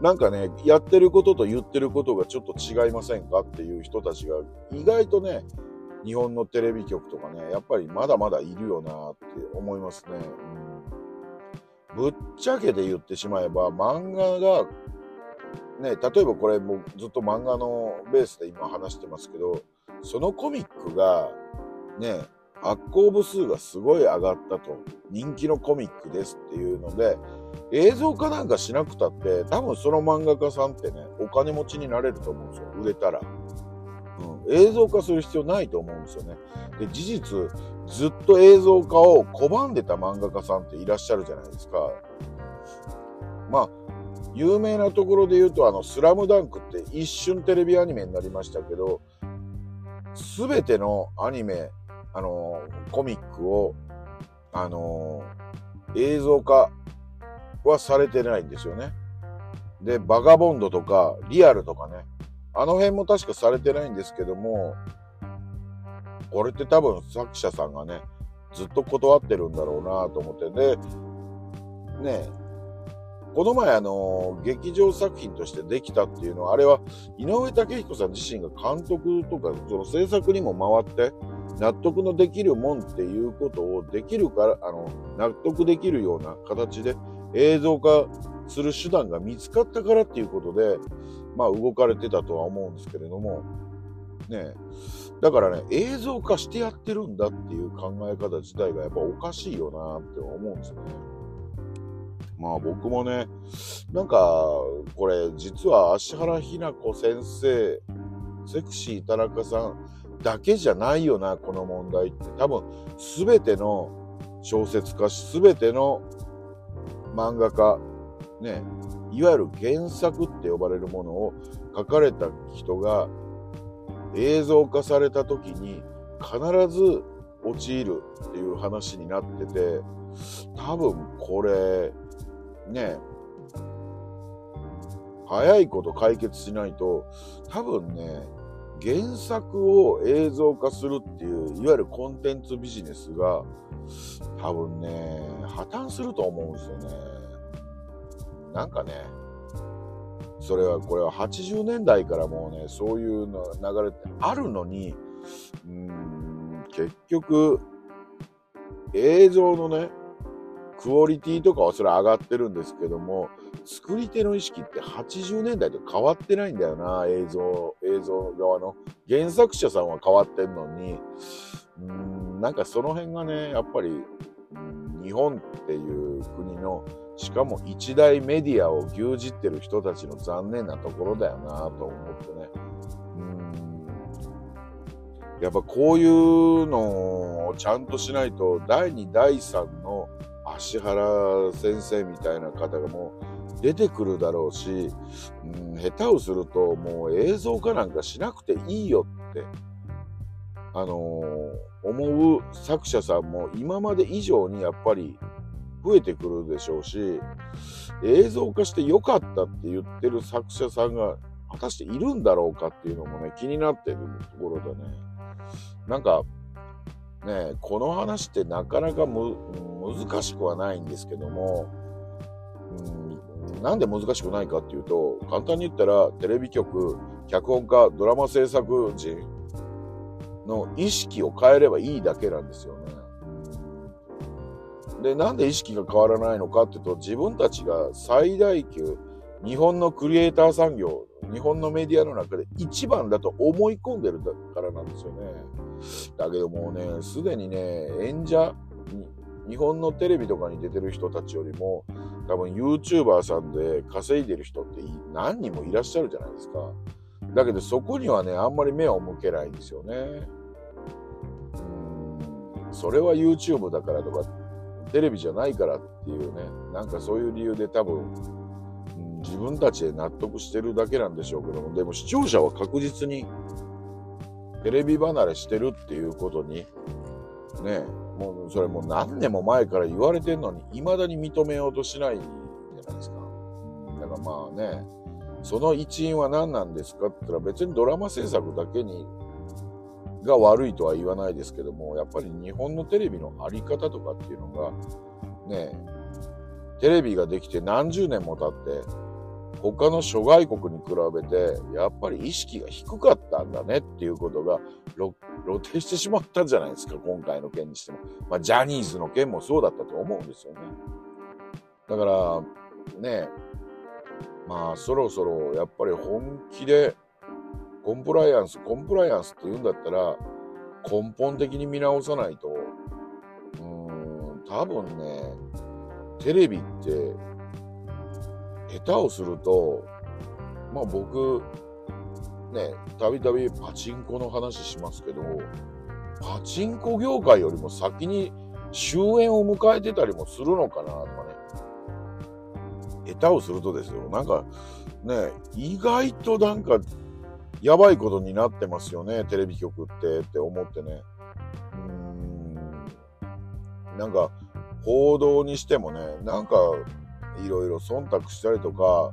なんかね、やってることと言ってることがちょっと違いませんかっていう人たちが意外とね、日本のテレビ局とかね、やっぱりまだまだいるよなって思いますね。うん、ぶっちゃけて言ってしまえば、漫画が、ね、例えばこれもずっと漫画のベースで今話してますけど、そのコミックが、ね、発行部数がすごい上がったと。人気のコミックですっていうので、映像化なんかしなくたって、多分その漫画家さんってね、お金持ちになれると思うんですよ。売れたら。うん、映像化する必要ないと思うんですよね。で、事実、ずっと映像化を拒んでた漫画家さんっていらっしゃるじゃないですか。まあ、有名なところで言うと、あの、スラムダンクって一瞬テレビアニメになりましたけど、すべてのアニメ、あのコミックを、あの映像化はされてないんですよね。で、バガボンドとか、リアルとかね、あの辺も確かされてないんですけども、これって多分作者さんがね、ずっと断ってるんだろうなと思って。で、ね、この前あの、劇場作品としてできたっていうのは、あれは井上武彦さん自身が監督とか、その制作にも回って、納得のできるもんっていうことをできるから、あの、納得できるような形で映像化する手段が見つかったからっていうことで、まあ動かれてたとは思うんですけれども、ねだからね、映像化してやってるんだっていう考え方自体がやっぱおかしいよなって思うんですよね。まあ僕もね、なんか、これ実は芦原ひな子先生、セクシー田中さんだけじゃないよな、この問題って。多分、すべての小説家、すべての漫画家、ね、いわゆる原作って呼ばれるものを書かれた人が映像化された時に必ず陥るっていう話になってて、多分これ、ね、早いこと解決しないと、多分ね、原作を映像化するっていう、いわゆるコンテンツビジネスが、多分ね、破綻すると思うんですよね。なんかね、それは、これは80年代からもうね、そういうの流れってあるのに、うん、結局、映像のね、クオリティとかはそれ上がってるんですけども、作り手の意識って80年代と変わってないんだよな、映像、映像側の。原作者さんは変わってんのに、うん、なんかその辺がね、やっぱり、日本っていう国の、しかも一大メディアを牛耳ってる人たちの残念なところだよなと思ってね。やっぱこういうのをちゃんとしないと、第2、第3の芦原先生みたいな方がもう出てくるだろうし、うん、下手をするともう映像化なんかしなくていいよって、あの、思う作者さんも今まで以上にやっぱり増えてくるでしょうし、映像化してよかったって言ってる作者さんが果たしているんだろうかっていうのもね、気になってるところだね。なんか、ね、この話ってなかなかむ難しくはないんですけども、うん、なんで難しくないかっていうと、簡単に言ったらテレビ局、脚本家、ドラマ制作人の意識を変えればいいだけなんですよね。で、なんで意識が変わらないのかっていうと、自分たちが最大級、日本のクリエイター産業、日本のメディアの中で一番だと思い込んでるからなんですよね。だけどもうね、すでにね、演者、日本のテレビとかに出てる人たちよりも、多分 YouTuber さんで稼いでる人って何人もいらっしゃるじゃないですか。だけどそこにはね、あんまり目を向けないんですよね。それは YouTube だからとか、テレビじゃないからっていうね、なんかそういう理由で多分、自分たちで納得してるだけなんでしょうけども、でも視聴者は確実にテレビ離れしてるっていうことに、ね、もうそれもう何年も前から言われてんのに、未だに認めようとしないじゃないですか。だからまあね、その一因は何なんですかって言ったら別にドラマ制作だけにが悪いとは言わないですけども、やっぱり日本のテレビのあり方とかっていうのが、ね、テレビができて何十年も経って、他の諸外国に比べて、やっぱり意識が低かったんだねっていうことが露呈してしまったんじゃないですか、今回の件にしても。まあ、ジャニーズの件もそうだったと思うんですよね。だから、ね、まあ、そろそろやっぱり本気で、コンプライアンス、コンプライアンスって言うんだったら、根本的に見直さないと、うーん、多分ね、テレビって下手をすると、まあ僕、ね、たびたびパチンコの話しますけど、パチンコ業界よりも先に終焉を迎えてたりもするのかなとかね。下手をするとですよ。なんかね、意外となんかやばいことになってますよね、テレビ局ってって思ってね。うん。なんか報道にしてもね、なんかいろいろ忖度したりとか、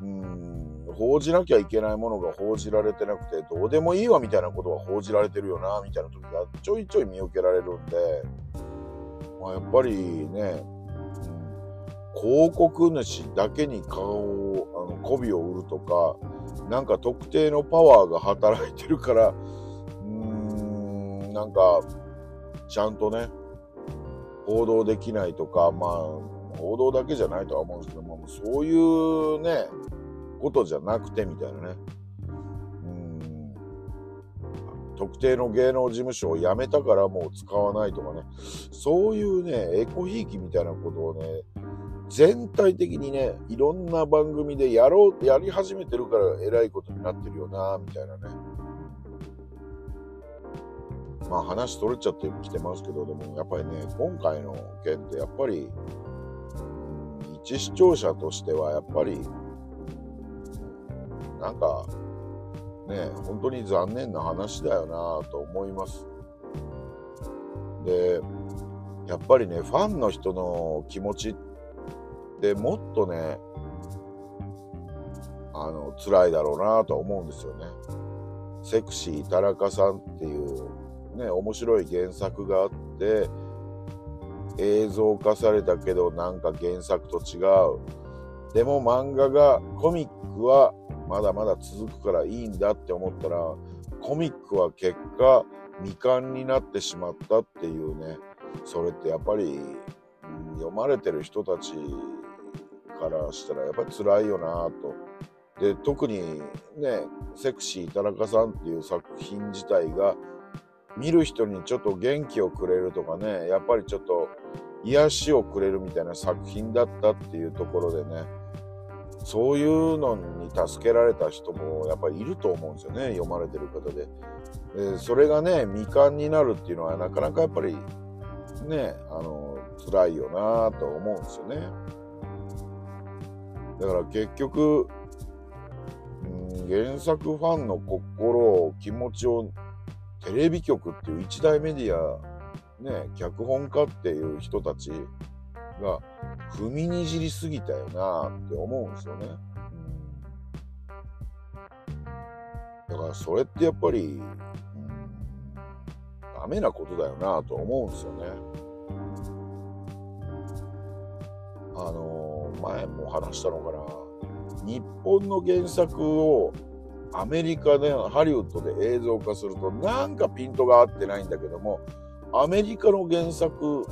うん、報じなきゃいけないものが報じられてなくて、どうでもいいわみたいなことが報じられてるよな、みたいな時がちょいちょい見受けられるんで、まあ、やっぱりね、広告主だけに顔を、あの、媚びを売るとか、なんか特定のパワーが働いてるから、うーん、なんか、ちゃんとね、報道できないとか、まあ、報道だけじゃないとは思うんですけども、そういうね、ことじゃなくてみたいなね。うん。特定の芸能事務所を辞めたからもう使わないとかね。そういうね、エコひいきみたいなことをね、全体的にね、いろんな番組でやろう、やり始めてるから偉いことになってるよな、みたいなね。まあ話取れちゃってきてますけど、でもやっぱりね、今回の件ってやっぱり一視聴者としてはやっぱり、なんか、ね、本当に残念な話だよなと思います。で、やっぱりね、ファンの人の気持ちってもっとね、あの、辛いだろうなと思うんですよね。セクシー田中さんっていうね、面白い原作があって、映像化されたけどなんか原作と違う。でも漫画が、コミックはまだまだ続くからいいんだって思ったら、コミックは結果未完になってしまったっていうね、それってやっぱり、読まれてる人たちからしたらやっぱり辛いよなと。で特にね「セクシー田中さん」っていう作品自体が見る人にちょっと元気をくれるとかねやっぱりちょっと癒しをくれるみたいな作品だったっていうところでねそういうのに助けられた人もやっぱりいると思うんですよね読まれてる方で。でそれがね未完になるっていうのはなかなかやっぱりねあの辛いよなと思うんですよね。だから結局、うん、原作ファンの心を気持ちをテレビ局っていう一大メディアね脚本家っていう人たちが踏みにじりすぎたよなって思うんですよね。だからそれってやっぱり、ダメなことだよなと思うんですよね。あの前も話したのかな日本の原作をアメリカでハリウッドで映像化するとなんかピントが合ってないんだけどもアメリカの原作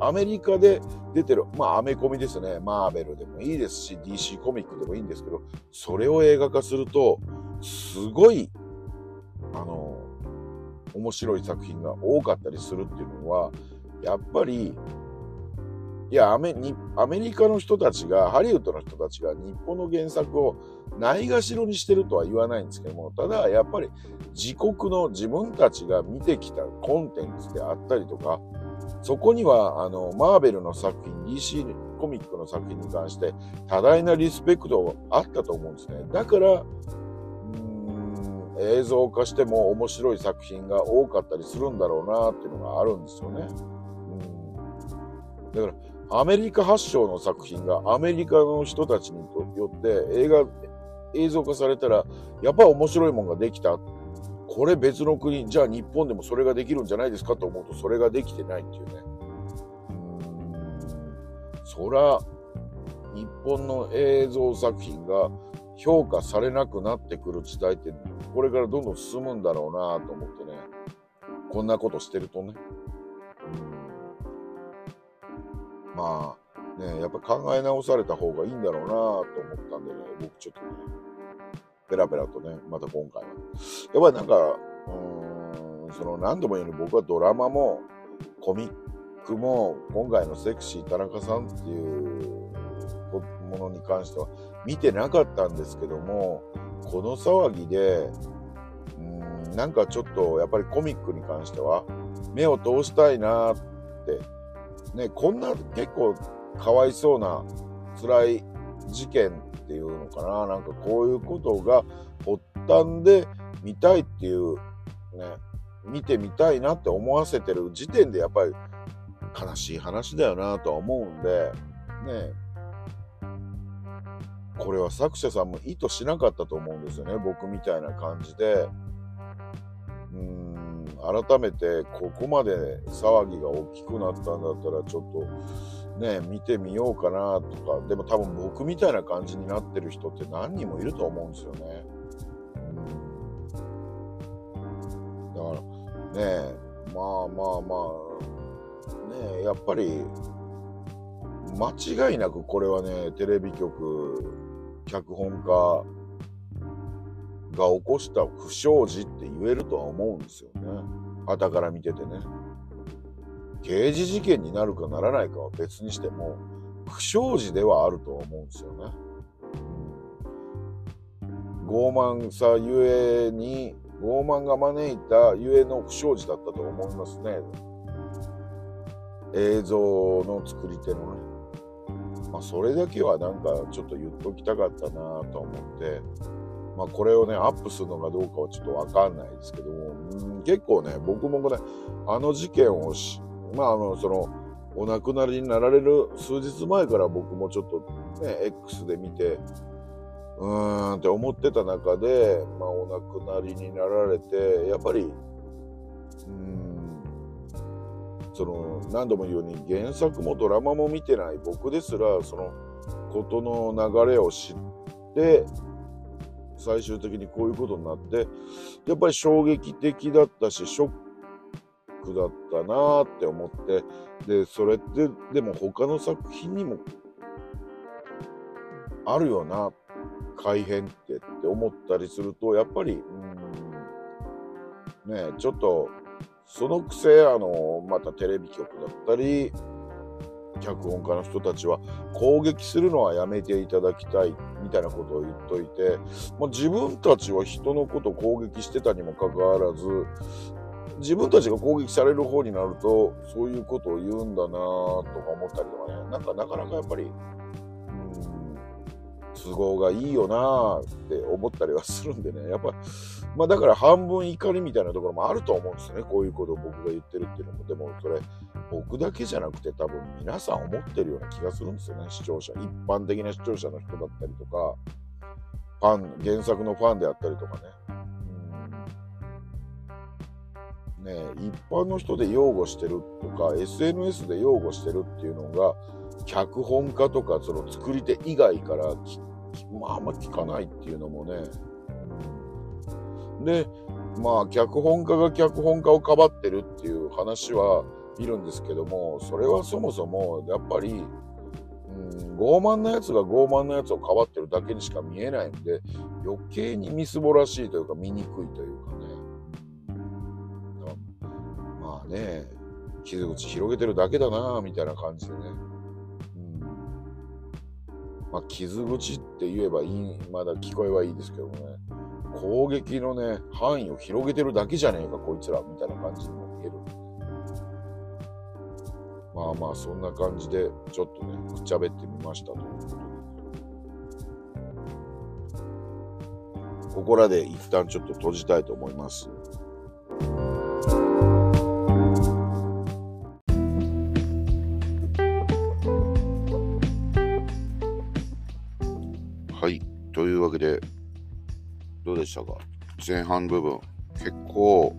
アメリカで出てる、まあ、アメコミですね。マーベルでもいいですし、DC コミックでもいいんですけど、それを映画化すると、すごい、あの、面白い作品が多かったりするっていうのは、やっぱり、いやアメに、アメリカの人たちが、ハリウッドの人たちが日本の原作をないがしろにしてるとは言わないんですけども、ただやっぱり自国の自分たちが見てきたコンテンツであったりとか、そこにはあのマーベルの作品 DC コミックの作品に関して多大なリスペクトがあったと思うんですねだから映像化しても面白い作品が多かったりするんだろうなっていうのがあるんですよね。うんだからアメリカ発祥の作品がアメリカの人たちによって映画映像化されたらやっぱり面白いもんができた。これ別の国じゃあ日本でもそれができるんじゃないですかと思うとそれができてないっていうね。うん。そら日本の映像作品が評価されなくなってくる時代ってこれからどんどん進むんだろうなと思ってね。こんなことしてるとね。まあねやっぱ考え直された方がいいんだろうなと思ったんでね僕ちょっとねペラペラとね、また今回は。やっぱりなんか、うーん、その何度も言うように僕はドラマもコミックも今回のセクシー田中さんっていうものに関しては見てなかったんですけども、この騒ぎで、うん、なんかちょっとやっぱりコミックに関しては目を通したいなって、ね、こんな結構かわいそうな辛い事件っていうのかな。なんかこういうことが発端で見たいっていうね見てみたいなって思わせてる時点でやっぱり悲しい話だよなとは思うんでねこれは作者さんも意図しなかったと思うんですよね。僕みたいな感じで。うん。改めてここまで騒ぎが大きくなったんだったらちょっとね、見てみようかなとか、でも多分僕みたいな感じになってる人って何人もいると思うんですよね。だからね、まあまあまあ、ね、やっぱり間違いなくこれはね、テレビ局、脚本家が起こした不祥事って言えるとは思うんですよね。旗から見ててね。刑事事件になるかならないかは別にしても、不祥事ではあるとは思うんですよね。傲慢さゆえに、傲慢が招いたゆえの不祥事だったと思いますね。映像の作り手のね。まあ、それだけはなんかちょっと言っときたかったなと思って、まあ、これをね、アップするのかどうかはちょっとわかんないですけども、うん結構ね、僕もこれ、あの事件をしまあ、あの、その、お亡くなりになられる数日前から僕もちょっとね、X で見て、うーんって思ってた中で、まあ、お亡くなりになられて、やっぱり、うん、その、何度も言うように原作もドラマも見てない僕ですら、その、ことの流れを知って、最終的にこういうことになって、やっぱり衝撃的だったし、ショッ句だったなって思って、で、それってでも他の作品にもあるよな、改変ってって思ったりすると、やっぱり、うん、ねちょっと、そのくせ、あの、またテレビ局だったり、脚本家の人たちは攻撃するのはやめていただきたいみたいなことを言っといて、まあ、自分たちは人のことを攻撃してたにもかかわらず自分たちが攻撃される方になるとそういうことを言うんだなとか思ったりとかね。なんかなかなかやっぱり都合がいいよなって思ったりはするんでね。やっぱまあだから半分怒りみたいなところもあると思うんですよね。こういうことを僕が言ってるっていうのも。でもそれ僕だけじゃなくて多分皆さん思ってるような気がするんですよね。視聴者一般的な視聴者の人だったりとかファン原作のファンであったりとかね。ね一般の人で擁護してるとか SNS で擁護してるっていうのが脚本家とかその作り手以外からまああんま聞かないっていうのもね、でまあ脚本家が脚本家をかばってるっていう話は見るんですけどもそれはそもそもやっぱり、うん、傲慢なやつが傲慢なやつをかばってるだけにしか見えないんで余計にみすぼらしいというか見にくいというかね。まあね傷口広げてるだけだなみたいな感じでね、まあ、傷口って言えばいいまだ聞こえはいいですけどね。攻撃のね範囲を広げてるだけじゃねえかこいつらみたいな感じにも見える。まあまあそんな感じでちょっとねくっちゃべってみましたということで。ここらで一旦ちょっと閉じたいと思います。いうわけで、どうでしたか？前半部分。結構、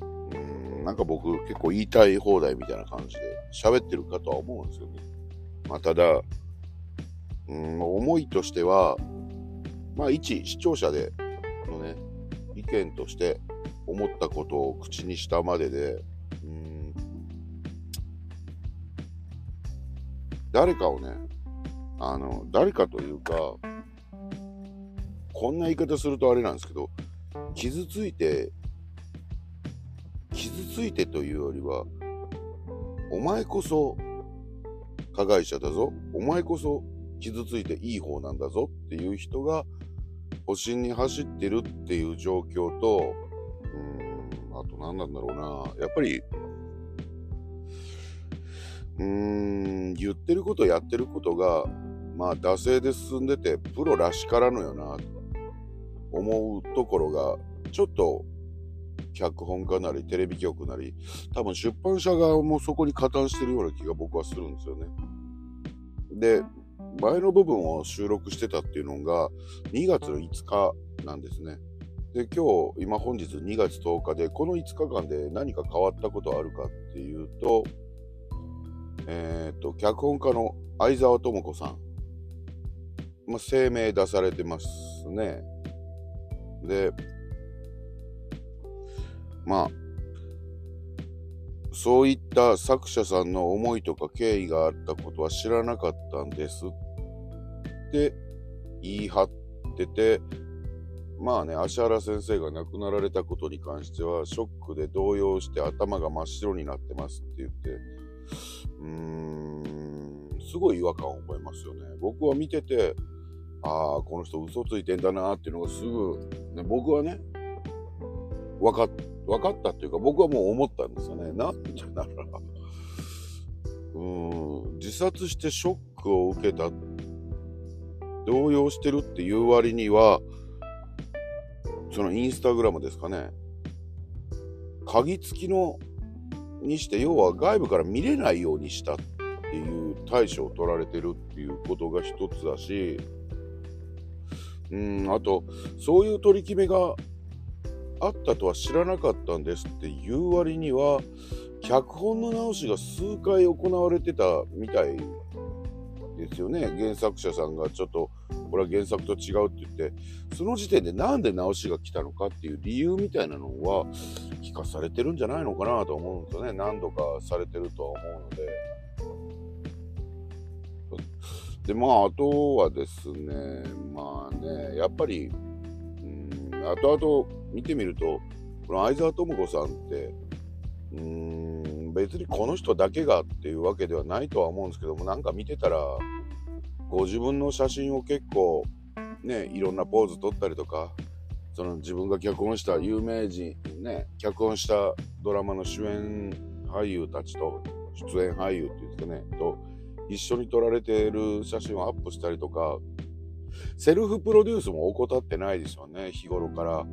うんなんか僕結構言いたい放題みたいな感じで喋ってるかとは思うんですよね。まあ、ただ、うん、思いとしては、まあ一視聴者でのね、意見として思ったことを口にしたまでで、うん、誰かをね、あの、誰かというか、こんな言い方するとあれなんですけど、傷ついて傷ついてというよりは、お前こそ加害者だぞ。お前こそ傷ついていい方なんだぞっていう人が保身に走ってるっていう状況と、うん、あと何なんだろうな。やっぱり、うーん、言ってることやってることが、まあ、惰性で進んでて、プロらしからぬよな、と思うところが、ちょっと脚本家なりテレビ局なり多分出版社側もそこに加担してるような気が僕はするんですよね。で前の部分を収録してたっていうのが2月の5日なんですね。で今日今本日2月10日でこの5日間で何か変わったことあるかっていうとえっ、ー、と脚本家の相沢智子さん、まあ、声明出されてますね。でまあそういった作者さんの思いとか経緯があったことは知らなかったんです。って言い張っててまあね芦原先生が亡くなられたことに関してはショックで動揺して頭が真っ白になってますって言ってうーんすごい違和感を覚えますよね。僕は見ててああこの人嘘ついてんだなっていうのがすぐ、ね、僕はね分かっ分かったっていうか僕はもう思ったんですよね。なんでなら うん自殺してショックを受けた動揺してるっていう割にはそのインスタグラムですかね鍵付きのにして要は外部から見れないようにしたっていう対処を取られてるっていうことが一つだしうん。あとそういう取り決めがあったとは知らなかったんですっていう割には脚本の直しが数回行われてたみたいですよね。原作者さんがちょっとこれは原作と違うって言ってその時点でなんで直しが来たのかっていう理由みたいなのは聞かされてるんじゃないのかなと思うんですよね。何度かされてるとは思うので。でまああとはですねまあねやっぱりうん後々見てみるとこの相沢智子さんってうん別にこの人だけがっていうわけではないとは思うんですけどもなんか見てたらご自分の写真を結構ねいろんなポーズ撮ったりとかその自分が脚本した有名人ね脚本したドラマの主演俳優たちと出演俳優っていうんですかねと一緒に撮られている写真をアップしたりとかセルフプロデュースも怠ってないですよね日頃から。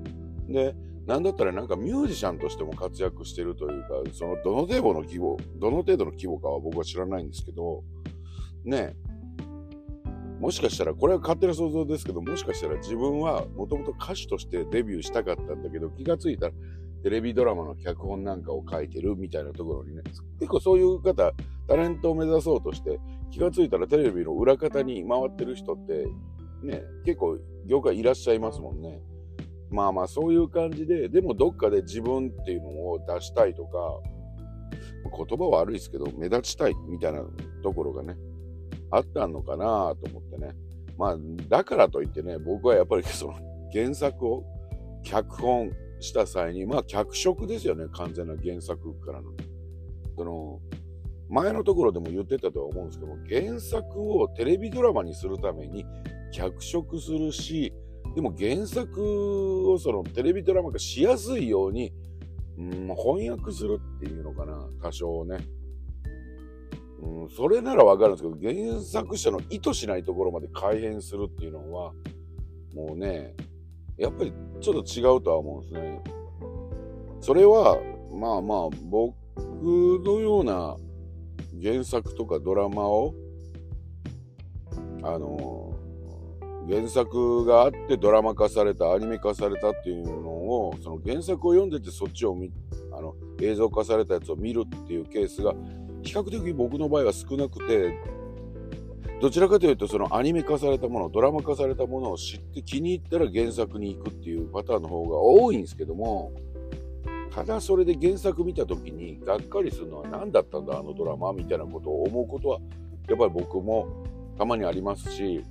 でなんだったらなんかミュージシャンとしても活躍してるというかそのどの程度の規模どの程度の規模かは僕は知らないんですけどね。もしかしたらこれは勝手な想像ですけどもしかしたら自分はもともと歌手としてデビューしたかったんだけど気がついたらテレビドラマの脚本なんかを書いてるみたいなところにね結構そういう方タレントを目指そうとして気がついたらテレビの裏方に回ってる人ってね結構業界いらっしゃいますもんねまあまあそういう感じででもどっかで自分っていうのを出したいとか言葉は悪いですけど目立ちたいみたいなところがねあったのかなと思ってね。まあ、だからといってね、僕はやっぱりその原作を脚本した際に、まあ脚色ですよね、完全な原作からの。その、前のところでも言ってたとは思うんですけど、原作をテレビドラマにするために脚色するし、でも原作をそのテレビドラマ化しやすいように、うん、翻訳するっていうのかな、多少ね。うん、それならわかるんですけど、原作者の意図しないところまで改変するっていうのは、もうね、やっぱりちょっと違うとは思うんですね。それは、まあまあ、僕のような原作とかドラマを、あの、原作があってドラマ化された、アニメ化されたっていうのを、その原作を読んでてそっちを見、あの、映像化されたやつを見るっていうケースが比較的僕の場合は少なくてどちらかというとそのアニメ化されたものドラマ化されたものを知って気に入ったら原作に行くっていうパターンの方が多いんですけどもただそれで原作見た時にがっかりするのは何だったんだあのドラマみたいなことを思うことはやっぱり僕もたまにありますし、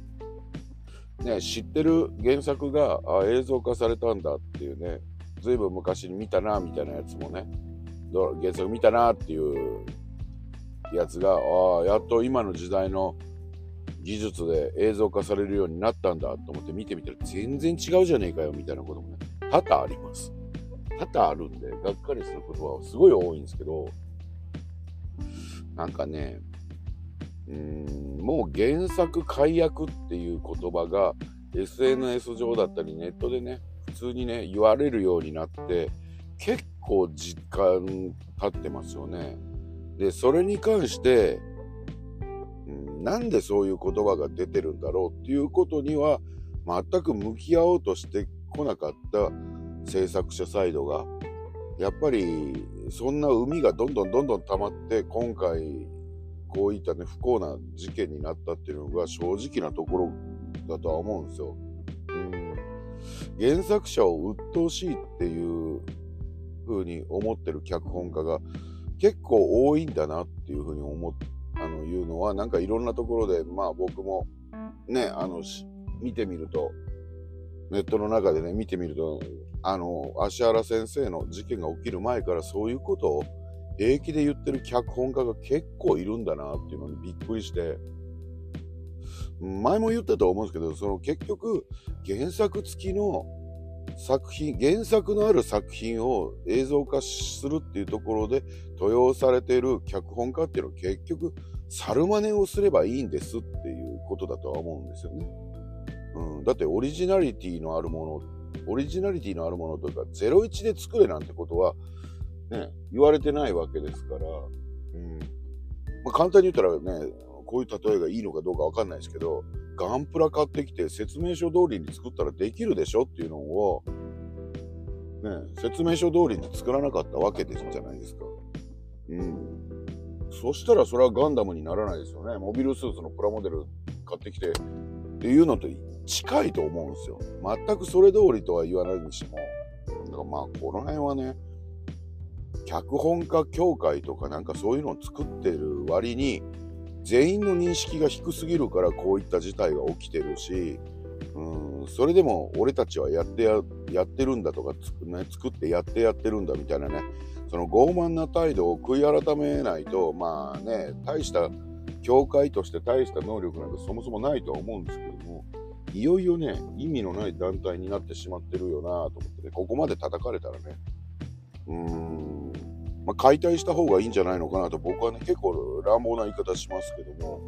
ね、知ってる原作が映像化されたんだっていうねずいぶん昔に見たなみたいなやつもね原作見たなっていうやつが、ああ、やっと今の時代の技術で映像化されるようになったんだと思って見てみたら全然違うじゃねえかよみたいなこともね、多々あります。多々あるんで、がっかりすることはすごい多いんですけど、なんかね、うん、もう原作解約っていう言葉が SNS 上だったりネットでね、普通にね、言われるようになって、結構時間経ってますよね。で、それに関して、なんでそういう言葉が出てるんだろうっていうことには、全く向き合おうとしてこなかった制作者サイドが、やっぱりそんな海がどんどんどんどん溜まって、今回、こういったね、不幸な事件になったっていうのが正直なところだとは思うんですよ。うん、原作者を鬱陶しいっていう風に思ってる脚本家が結構多いんだなっていうふうに思あのいうのはなんかいろんなところでまあ僕もねあの見てみるとネットの中でね見てみるとあの芦原先生の事件が起きる前からそういうことを平気で言ってる脚本家が結構いるんだなっていうのにびっくりして前も言ったと思うんですけどその結局原作付きの作品原作のある作品を映像化するっていうところで許容されている脚本家っていうのは結局猿真似をすればいいんですっていうことだとは思うんですよね。うん、だってオリジナリティのあるものオリジナリティのあるものというか01で作れなんてことは、ね、言われてないわけですから、うんまあ、簡単に言ったらねこういう例えがいいのかどうかわかんないですけどガンプラ買ってきて説明書通りに作ったらできるでしょっていうのを、ね、説明書通りに作らなかったわけですじゃないですか。うん。そしたらそれはガンダムにならないですよね。モビルスーツのプラモデル買ってきてっていうのと近いと思うんですよ。全くそれ通りとは言わないにしても。だからまあ、この辺はね、脚本家協会とかなんかそういうのを作ってる割に、全員の認識が低すぎるからこういった事態が起きてるし、うん、それでも俺たちはやってややってるんだとか、ね、作ってやってやってるんだみたいなね、その傲慢な態度を悔い改めないと、まあね、大した、教会として大した能力なんてそもそもないとは思うんですけども、いよいよね、意味のない団体になってしまってるよなと思ってね、ここまで叩かれたらね、うーん、まあ、解体した方がいいんじゃないのかなと僕はね、結構乱暴な言い方しますけども、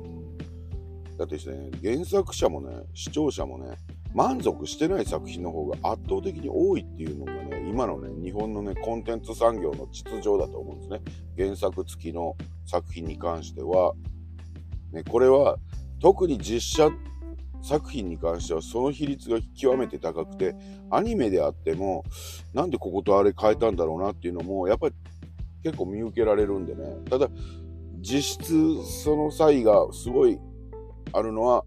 だってですね、原作者もね、視聴者もね、満足してない作品の方が圧倒的に多いっていうのがね、今のね、日本のね、コンテンツ産業の秩序だと思うんですね。原作付きの作品に関しては。ね、これは特に実写作品に関してはその比率が極めて高くて、アニメであっても、なんでこことあれ変えたんだろうなっていうのも、やっぱり結構見受けられるんでね。ただ、実質その際がすごいあるのは、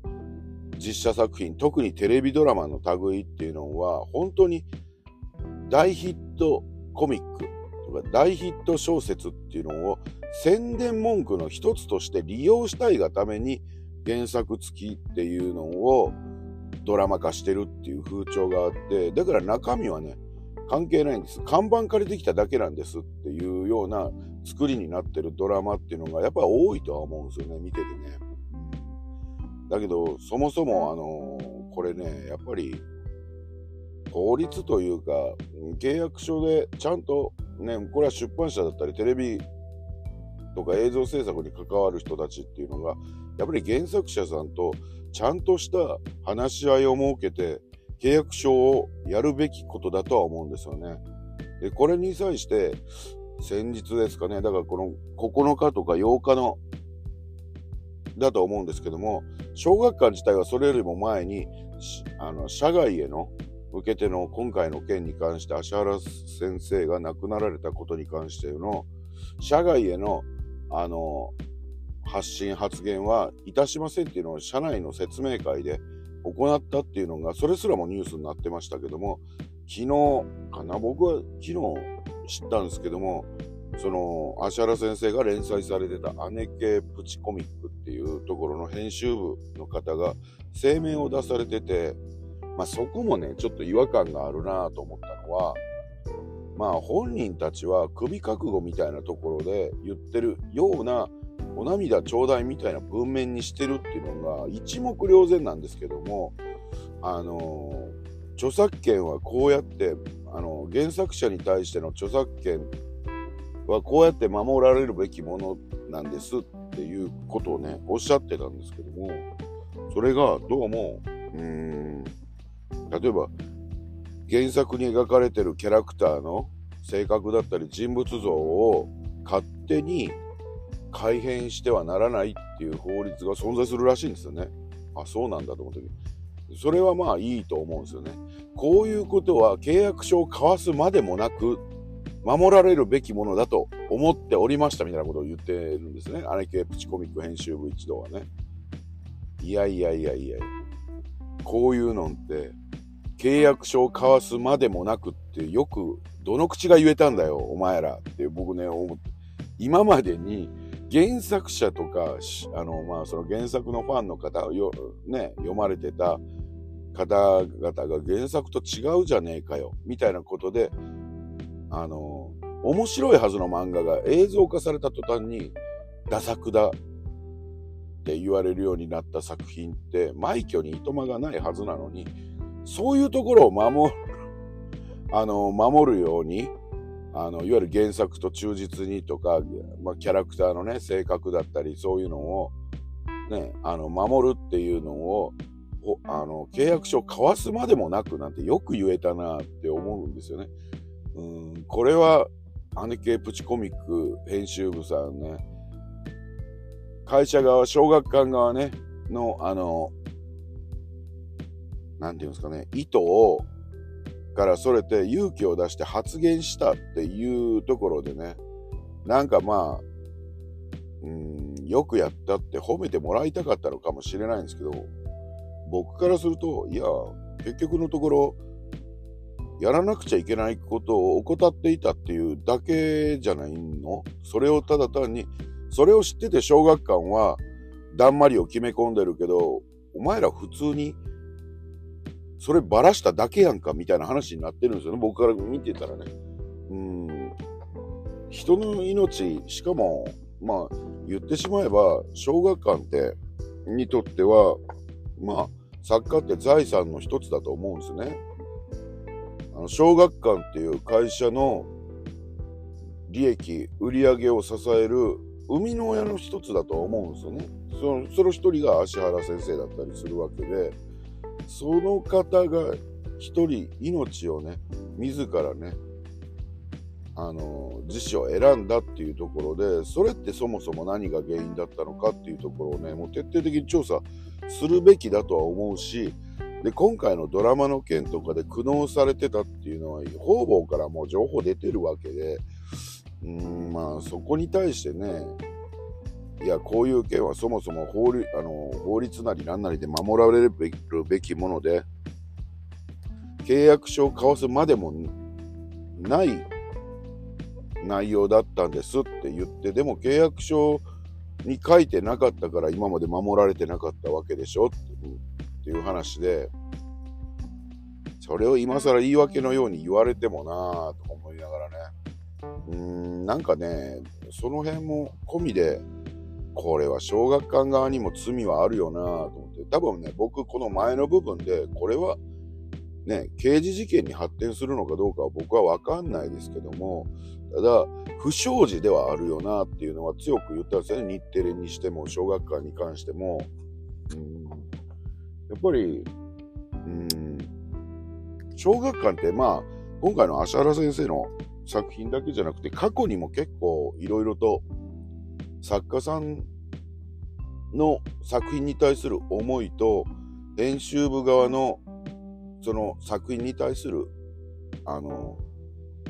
実写作品、特にテレビドラマの類っていうのは、本当に大ヒットコミックとか大ヒット小説っていうのを宣伝文句の一つとして利用したいがために原作付きっていうのをドラマ化してるっていう風潮があって、だから中身はね、関係ないんです。看板借りてきただけなんですっていうような作りになってるドラマっていうのがやっぱ多いとは思うんですよね、見ててね。だけど、そもそも、あのー、これね、やっぱり、法律というか、契約書でちゃんと、ね、これは出版社だったり、テレビとか映像制作に関わる人たちっていうのが、やっぱり原作者さんとちゃんとした話し合いを設けて、契約書をやるべきことだとは思うんですよね。で、これに際して、先日ですかね、だからこの9日とか8日のだと思うんですけども、小学館自体はそれよりも前に、あの、社外への向けての今回の件に関して、芦原先生が亡くなられたことに関しての、社外への、あの、発信発言はいたしませんっていうのを社内の説明会で行ったっていうのが、それすらもニュースになってましたけども、昨日かな、僕は昨日知ったんですけども、その、芦原先生が連載されてた姉系プチコミックっていうところの編集部の方が声明を出されてて、まあそこもね、ちょっと違和感があるなと思ったのは、まあ本人たちは首覚悟みたいなところで言ってるようなお涙ちょうだいみたいな文面にしてるっていうのが一目瞭然なんですけども、あの著作権はこうやって、あの原作者に対しての著作権はこうやって守られるべきものなんですっていうことをね、おっしゃってたんですけども、それがどうも、うーん、例えば原作に描かれてるキャラクターの性格だったり人物像を勝手に改変してはならないっていう法律が存在するらしいんですよね。あ、そうなんだと思ってそれはまあいいと思うんですよね。こういうことは契約書を交わすまでもなく守られるべきものだと思っておりましたみたいなことを言ってるんですね。姉貴プチコミック編集部一同はね。いやいやいやいやこういうのって契約書を交わすまでもなくってよくどの口が言えたんだよお前らって僕ね思って今までに原作者とかあのまあその原作のファンの方よね読まれてた方々が原作と違うじゃねえかよみたいなことであの、面白いはずの漫画が映像化された途端に、ダ作だって言われるようになった作品って、枚挙にいとまがないはずなのに、そういうところを守る、あの、守るように、あの、いわゆる原作と忠実にとか、まあ、キャラクターのね、性格だったり、そういうのを、ね、あの、守るっていうのを、あの、契約書を交わすまでもなくなんてよく言えたなって思うんですよね。うん、これは、姉貴プチコミック編集部さんね、会社側、小学館側ね、の、あの、なんていうんですかね、意図を、からそれて勇気を出して発言したっていうところでね、なんかまあ、うん、よくやったって褒めてもらいたかったのかもしれないんですけど、僕からすると、いや、結局のところ、やらなくちゃいけないことを怠っていたっていうだけじゃないの？それをただ単に、それを知ってて小学館は、だんまりを決め込んでるけど、お前ら普通に、そればらしただけやんか、みたいな話になってるんですよね。僕から見てたらね。うん。人の命、しかも、まあ、言ってしまえば、小学館って、にとっては、まあ、作家って財産の一つだと思うんですね。あの小学館っていう会社の利益、売り上げを支える生みの親の一つだと思うんですよね。そのその一人が芦原先生だったりするわけで、その方が一人命をね、自らね、あの、自死を選んだっていうところで、それってそもそも何が原因だったのかっていうところをね、もう徹底的に調査するべきだとは思うし、で、今回のドラマの件とかで苦悩されてたっていうのは、方々からもう情報出てるわけで、うん、まあ、そこに対してね、いや、こういう件はそもそも法律あの法律なり何なりで守られるべきもので、契約書を交わすまでもない内容だったんですって言って、でも契約書に書いてなかったから今まで守られてなかったわけでしょってっていう話で、それを今更言い訳のように言われてもなぁと思いながらね。うーん、なんかね、その辺も込みで、これは小学館側にも罪はあるよなぁと思って、多分ね、僕この前の部分で、これはね、刑事事件に発展するのかどうかは僕はわかんないですけども、ただ、不祥事ではあるよなっていうのは強く言ったんですよね。日テレにしても、小学館に関しても。うん、やっぱり、うん、小学館ってまあ、今回の芦原先生の作品だけじゃなくて、過去にも結構いろいろと作家さんの作品に対する思いと、編集部側のその作品に対する、あの、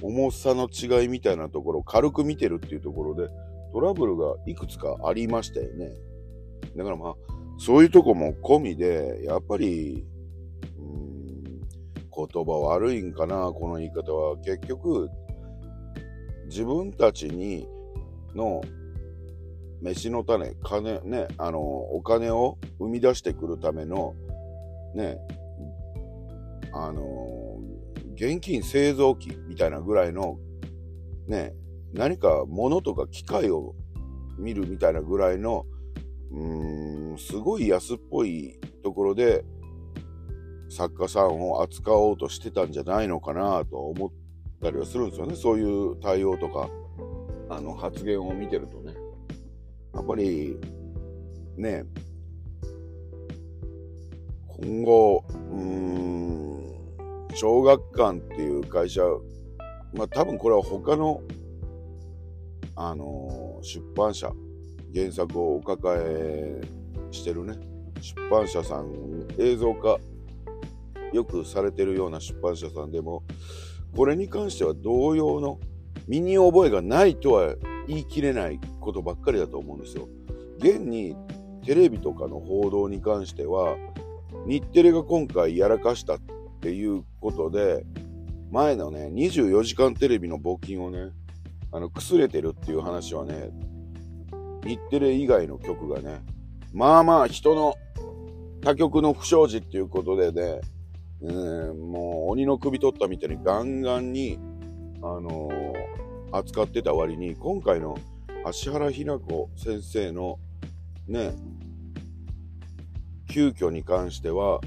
重さの違いみたいなところを軽く見てるっていうところで、トラブルがいくつかありましたよね。だからまあ、そういうとこも込みで、やっぱり、うん、言葉悪いんかな、この言い方は。結局、自分たちにの飯の種、金、ね、あの、お金を生み出してくるための、ね、あの現金製造機みたいなぐらいの、ね、何か物とか機械を見るみたいなぐらいの、うーん、すごい安っぽいところで、作家さんを扱おうとしてたんじゃないのかなと思ったりはするんですよね。そういう対応とか、あの、発言を見てるとね。やっぱり、ね、今後、うーん、小学館っていう会社、まあ多分これは他の、あの、出版社、原作をお抱えしてるね、出版社さん、映像化、よくされてるような出版社さんでも、これに関しては同様の身に覚えがないとは言い切れないことばっかりだと思うんですよ。現にテレビとかの報道に関しては、日テレが今回やらかしたっていうことで、前のね、24時間テレビの募金をね、あの、くすれてるっていう話はね、日テレ以外の局がね、まあまあ人の他局の不祥事っていうことでね、うん、もう鬼の首取ったみたいにガンガンに、あのー、扱ってた割に、今回の芦原ひな子先生のね、急遽に関しては、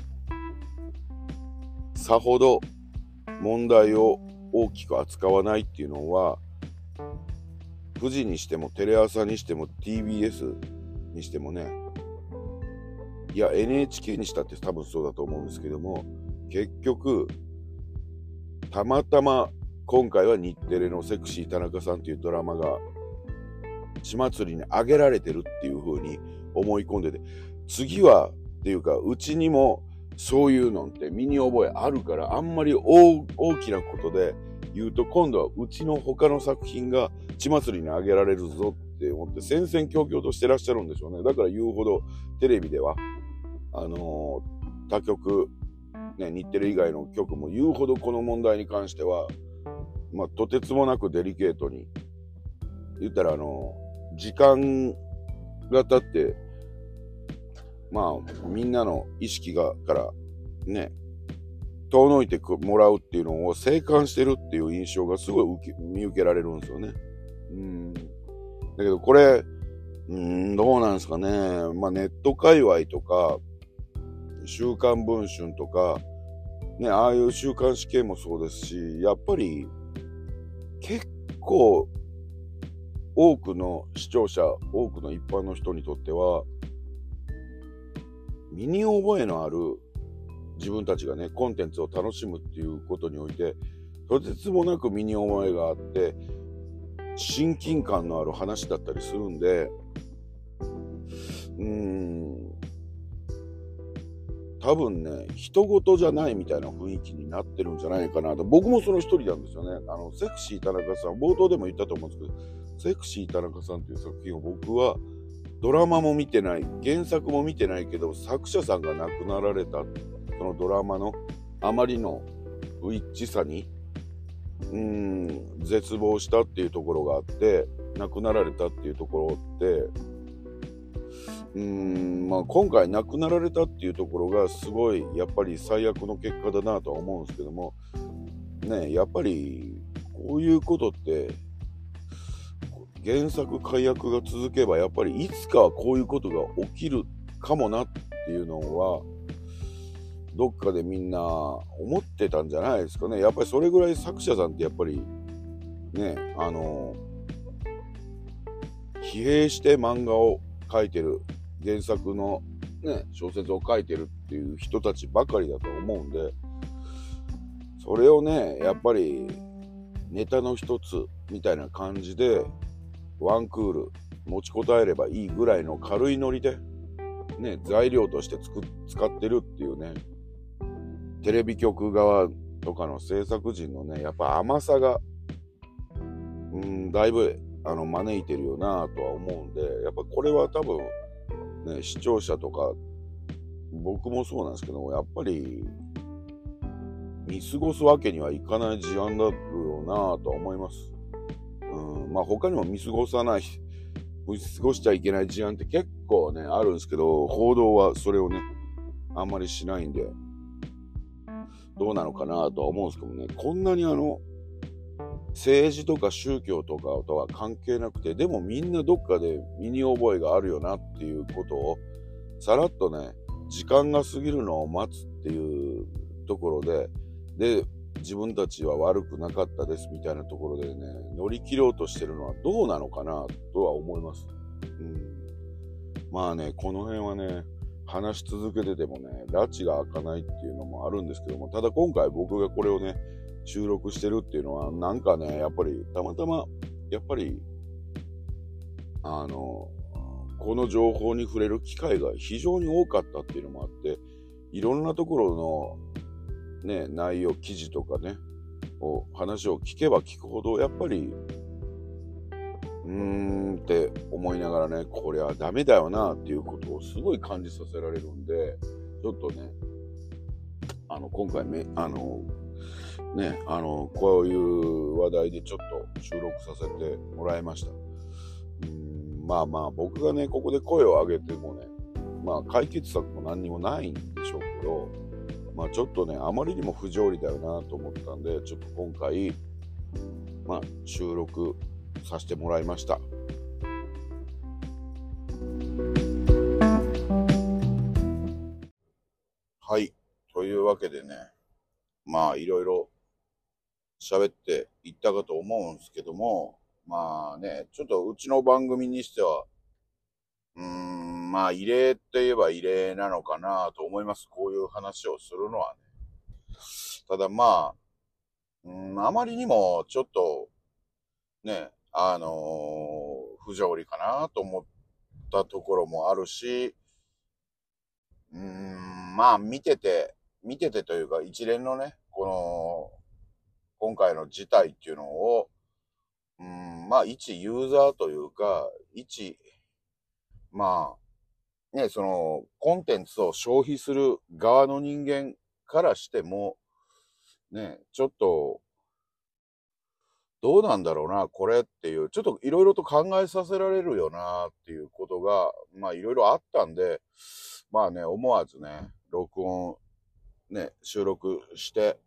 さほど問題を大きく扱わないっていうのは富士にしてもテレ朝にしても TBS にしてもね。いや NHK にしたって多分そうだと思うんですけども結局たまたま今回は日テレのセクシー田中さんっていうドラマが血祭りに上げられてるっていう風に思い込んでて次はっていうかうちにもそういうのって身に覚えあるから、あんまり大きなことで言うと、今度はうちの他の作品が血祭りにあげられるぞって思って戦々恐々としてらっしゃるんでしょうね。だから言うほどテレビでは、あの他局、ね、日テレ以外の局も言うほどこの問題に関しては、まあ、とてつもなくデリケートに、言ったらあの、時間が経って、まあ、みんなの意識が、からね、遠のいてもらうっていうのを静観してるっていう印象がすごい受け見受けられるんですよね。うん。だけどこれ、うん、どうなんですかね。まあネット界隈とか、週刊文春とか、ね、ああいう週刊誌系もそうですし、やっぱり結構多くの視聴者、多くの一般の人にとっては、身に覚えのある自分たちがね、コンテンツを楽しむっていうことにおいて、とてつもなく身に覚えがあって、親近感のある話だったりするんで、うーん、多分ね、人事じゃないみたいな雰囲気になってるんじゃないかなと。僕もその一人なんですよね。あの、セクシー田中さん、冒頭でも言ったと思うんですけど、セクシー田中さんっていう作品を僕はドラマも見てない、原作も見てないけど、作者さんが亡くなられたそのドラマのあまりの不一致さにうん絶望したっていうところがあって亡くなられたっていうところってうんまあ今回亡くなられたっていうところがすごいやっぱり最悪の結果だなとは思うんですけどもねやっぱりこういうことって原作解約が続けばやっぱりいつかはこういうことが起きるかもなっていうのはどっかでみんな思ってたんじゃないですかね。やっぱりそれぐらい作者さんってやっぱりね、あの、疲弊して漫画を描いてる、原作のね、小説を書いてるっていう人たちばかりだと思うんで、それをね、やっぱりネタの一つみたいな感じで、ワンクール持ちこたえればいいぐらいの軽いノリで、ね、材料として使ってるっていうね、テレビ局側とかの制作陣のね、やっぱ甘さが、うん、だいぶ、あの、招いてるよなとは思うんで、やっぱこれは多分、ね、視聴者とか、僕もそうなんですけど、やっぱり、見過ごすわけにはいかない事案だろうなとは思います。うん、まあ他にも見過ごさない、見過ごしちゃいけない事案って結構ね、あるんですけど、報道はそれをね、あんまりしないんで、どうなのかなとは思うんですけどね、こんなにあの、政治とか宗教とかとは関係なくて、でもみんなどっかで身に覚えがあるよなっていうことを、さらっとね、時間が過ぎるのを待つっていうところで、で、自分たちは悪くなかったですみたいなところでね、乗り切ろうとしてるのはどうなのかなとは思います。うん。まあね、この辺はね、話し続けててもね、拉致が開かないっていうのもあるんですけども、ただ今回僕がこれをね、収録してるっていうのは、なんかね、やっぱり、たまたま、やっぱり、あの、この情報に触れる機会が非常に多かったっていうのもあって、いろんなところの、ね、内容、記事とかね、を話を聞けば聞くほど、やっぱり、うーんって思いながらね、これはダメだよなっていうことをすごい感じさせられるんで、ちょっとね、あの、今回め、あの、ね、あの、こういう話題でちょっと収録させてもらいました。うんまあまあ、僕がね、ここで声を上げてもね、まあ、解決策も何にもないんでしょうけど、まあちょっとね、あまりにも不条理だよなと思ったんで、ちょっと今回、まあ収録させてもらいました。はい。というわけでね、まあいろいろ喋っていったかと思うんですけども、まあね、ちょっとうちの番組にしては、うーん、まあ異例って言えば異例なのかなと思います。こういう話をするのはね。ただまあ、うん、あまりにもちょっと、ね、あのー、不条理かなと思ったところもあるし、うーん、まあ見てて、見ててというか一連のね、この、今回の事態っていうのを、うん、まあ一ユーザーというか、一、まあ、ね、その、コンテンツを消費する側の人間からしても、ね、ちょっと、どうなんだろうな、これっていう、ちょっといろいろと考えさせられるよなっていうことが、まあいろいろあったんで、まあね、思わずね、録音、ね、収録して、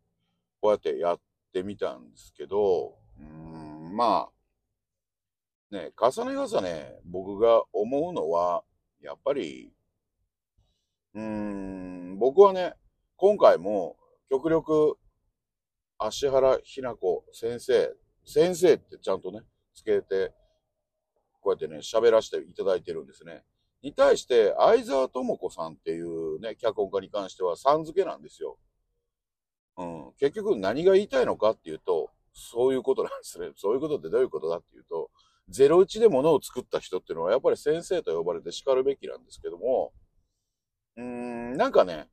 こうやってやってみたんですけど、うん、まあ、ね、重ね重ね僕が思うのは、やっぱり、うん、僕はね、今回も極力、芦原ひな子先生先生ってちゃんとね、つけて、こうやってね、喋らせていただいてるんですね。に対して、相沢智子さんっていうね、脚本家に関しては、さん付けなんですよ。うん。結局何が言いたいのかっていうと、そういうことなんですね。そういうことってどういうことだっていうと、ゼロ一で物を作った人っていうのは、やっぱり先生と呼ばれて叱るべきなんですけども、うーん、なんかね、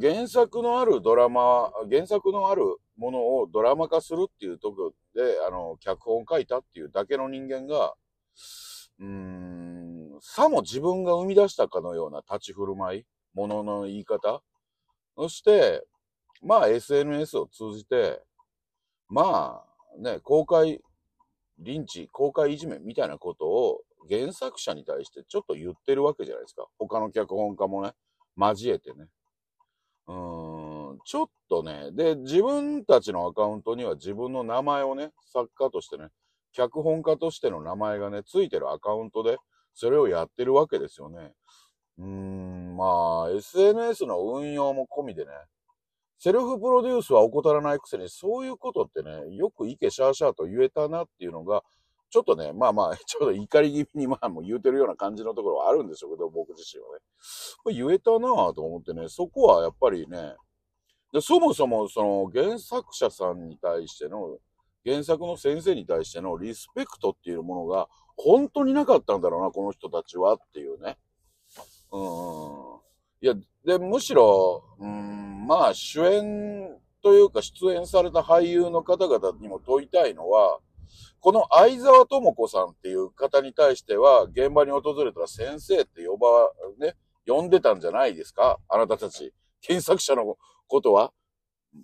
原作のあるドラマ、原作のあるものをドラマ化するっていうとこで、あの、脚本書いたっていうだけの人間が、うーん、さも自分が生み出したかのような立ち振る舞い、ものの言い方、そして、まあ SNS を通じて、まあね、公開、リンチ、公開いじめみたいなことを原作者に対してちょっと言ってるわけじゃないですか。他の脚本家もね、交えてね。うーん、ちょっとね、で、自分たちのアカウントには自分の名前をね、作家としてね、脚本家としての名前がね、ついてるアカウントで、それをやってるわけですよね。うーん、まあ、SNS の運用も込みでね、セルフプロデュースは怠らないくせに、そういうことってね、よくいけシャーシャーと言えたなっていうのが、ちょっとね、まあまあ、ちょっと怒り気味にまあもう言うてるような感じのところはあるんでしょうけど、僕自身はね。これ言えたなぁと思ってね、そこはやっぱりね、でそもそもその原作者さんに対しての、原作の先生に対してのリスペクトっていうものが本当になかったんだろうな、この人たちはっていうね。うん。いや、で、むしろ、うん、まあ主演というか出演された俳優の方々にも問いたいのは、この相沢智子さんっていう方に対しては、現場に訪れたら先生って呼ば、ね、呼んでたんじゃないですか？あなたたち。検索者のことは、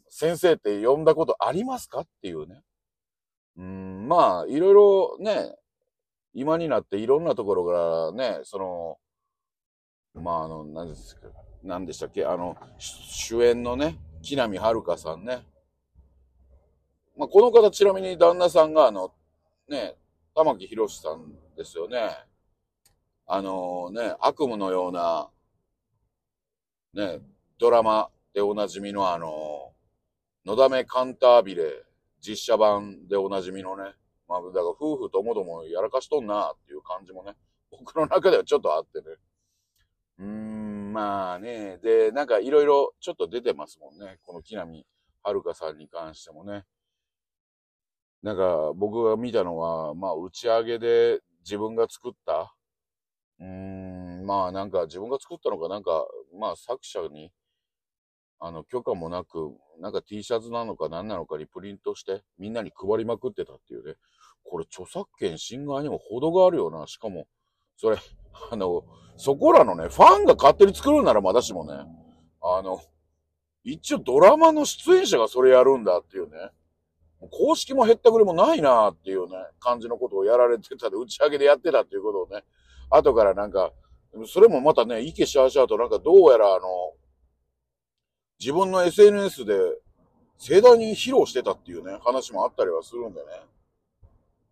先生って呼んだことありますかっていうね。うん、まあ、いろいろね、今になっていろんなところからね、その、まあ、あの、何ですか、何でしたっけあの、主演のね、木南遥さんね。まあ、この方、ちなみに旦那さんが、あの、ね、玉木宏さんですよね。あのね、悪夢のような、ね、ドラマでおなじみのあの、のだめカンタービレ実写版でおなじみのね、まあ、だから夫婦ともどもやらかしとんなっていう感じもね、僕の中ではちょっとあってね。うーん、まあね、で、なんかいろいろちょっと出てますもんね。この木南遥さんに関してもね。なんか僕が見たのは、まあ打ち上げで自分が作った、うーん、まあなんか自分が作ったのかなんか、まあ作者にあの、許可もなく、なんか T シャツなのか何なのかにプリントして、みんなに配りまくってたっていうね。これ著作権侵害にも程があるよな。しかも、それ、あの、そこらのね、ファンが勝手に作るならまだしもね、あの、一応ドラマの出演者がそれやるんだっていうね。公式も減ったくれもないなっていうね、感じのことをやられてたで、打ち上げでやってたっていうことをね、後からなんか、それもまたね、イケシャーシャーとなんかどうやらあの、自分の SNS で盛大に披露してたっていうね、話もあったりはするんでね。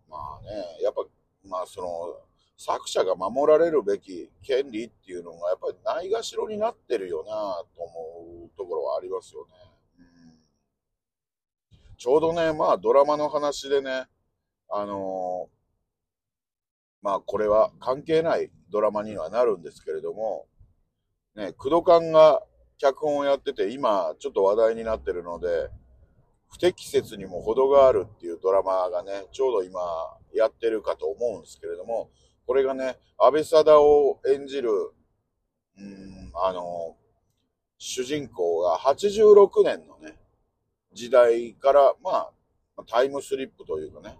まあね、やっぱ、まあその、作者が守られるべき権利っていうのがやっぱりないがしろになってるよなと思うところはありますよね。うん、ちょうどね、まあドラマの話でね、あのー、まあこれは関係ないドラマにはなるんですけれども、ね、クドカンが脚本をやってて、今ちょっと話題になってるので、不適切にも程があるっていうドラマがね、ちょうど今やってるかと思うんですけれども、これがね、安倍貞を演じる、うん、あの、主人公が86年のね、時代から、まあ、タイムスリップというかね、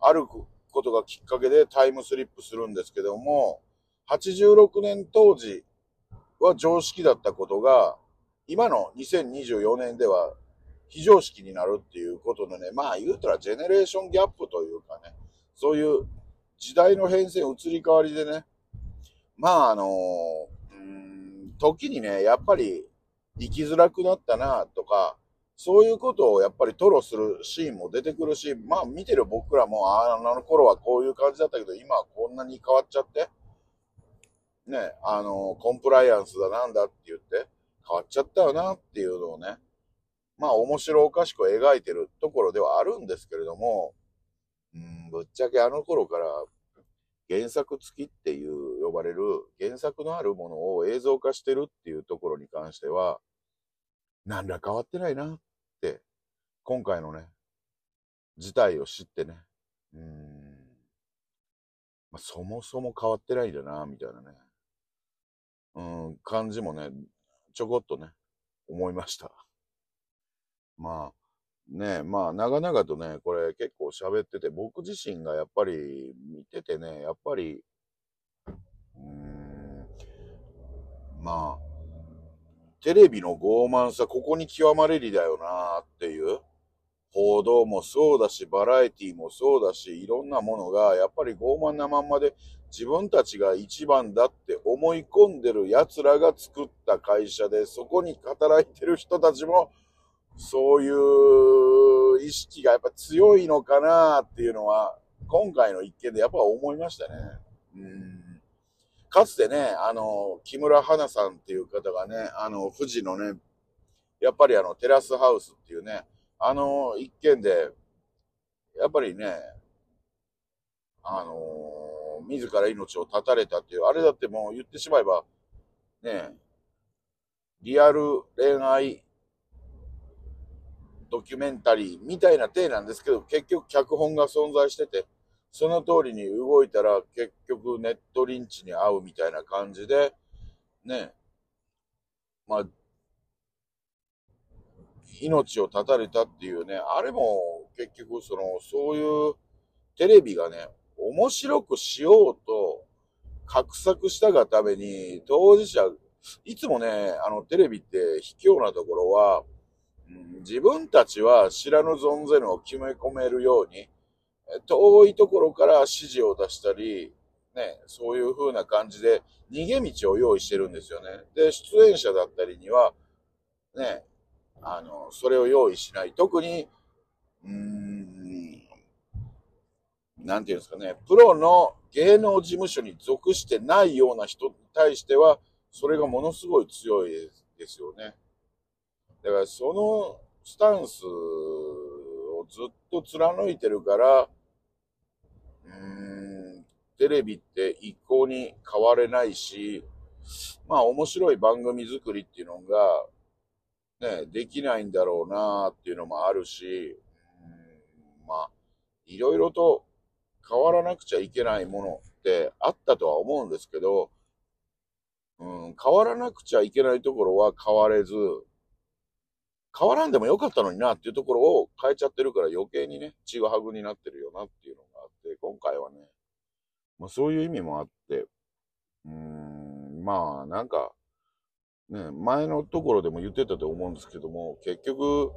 あることがきっかけでタイムスリップするんですけども、86年当時は常識だったことが、今の2024年では非常識になるっていうことでね、まあ言うたらジェネレーションギャップというかね、そういう時代の変遷移り変わりでね、まああの、うん、時にね、やっぱり生きづらくなったなとか、そういうことをやっぱり吐露するシーンも出てくるし、まあ見てる僕らも、あの頃はこういう感じだったけど、今はこんなに変わっちゃって、ね、あの、コンプライアンスだなんだって言って、変わっちゃったよなっていうのをね、まあ面白おかしく描いてるところではあるんですけれども、うん、ぶっちゃけあの頃から原作付きっていう呼ばれる原作のあるものを映像化してるっていうところに関しては、何ら変わってないなって、今回のね、事態を知ってね、うん、まあ、そもそも変わってないんだな、みたいなね、うん、感じもね、ちょこっとね、思いました。まあ、ね、まあ、長々とね、これ結構喋ってて、僕自身がやっぱり見ててね、やっぱり、うーん、まあ、テレビの傲慢さ、ここに極まれりだよなっていう、報道もそうだし、バラエティもそうだし、いろんなものが、やっぱり傲慢なまんまで、自分たちが一番だって思い込んでる奴らが作った会社で、そこに働いてる人たちも、そういう意識がやっぱ強いのかなっていうのは、今回の一件でやっぱ思いましたね。うんかつてね、あの、木村花さんっていう方がね、あの、富士のね、やっぱりあの、テラスハウスっていうね、あの一件で、やっぱりね、あの自ら命を絶たれたっていう、あれだってもう言ってしまえば、ね、リアル恋愛ドキュメンタリーみたいな体なんですけど、結局脚本が存在してて、その通りに動いたら結局ネットリンチに遭うみたいな感じで、ね、まあ、命を絶たれたっていうね、あれも結局その、そういうテレビがね、面白くしようと画策したがために、当事者、いつもね、あのテレビって卑怯なところは、うん、自分たちは知らぬ存ぜぬを決め込めるように、遠いところから指示を出したり、ね、そういう風な感じで逃げ道を用意してるんですよね。で、出演者だったりには、ね、あの、それを用意しない。特に、うーん、なんていうんですかね、プロの芸能事務所に属してないような人に対しては、それがものすごい強いですよね。だからそのスタンスをずっと貫いてるから、うーん、テレビって一向に変われないし、まあ面白い番組作りっていうのが、ね、できないんだろうなっていうのもあるし、うんまあ、いろいろと変わらなくちゃいけないものってあったとは思うんですけど、うん、変わらなくちゃいけないところは変われず、変わらんでもよかったのになっていうところを変えちゃってるから余計にね、ちぐはぐになってるよなっていうのがあって、今回はね、まあそういう意味もあって、うーん、まあなんか、ね、前のところでも言ってたと思うんですけども、結局、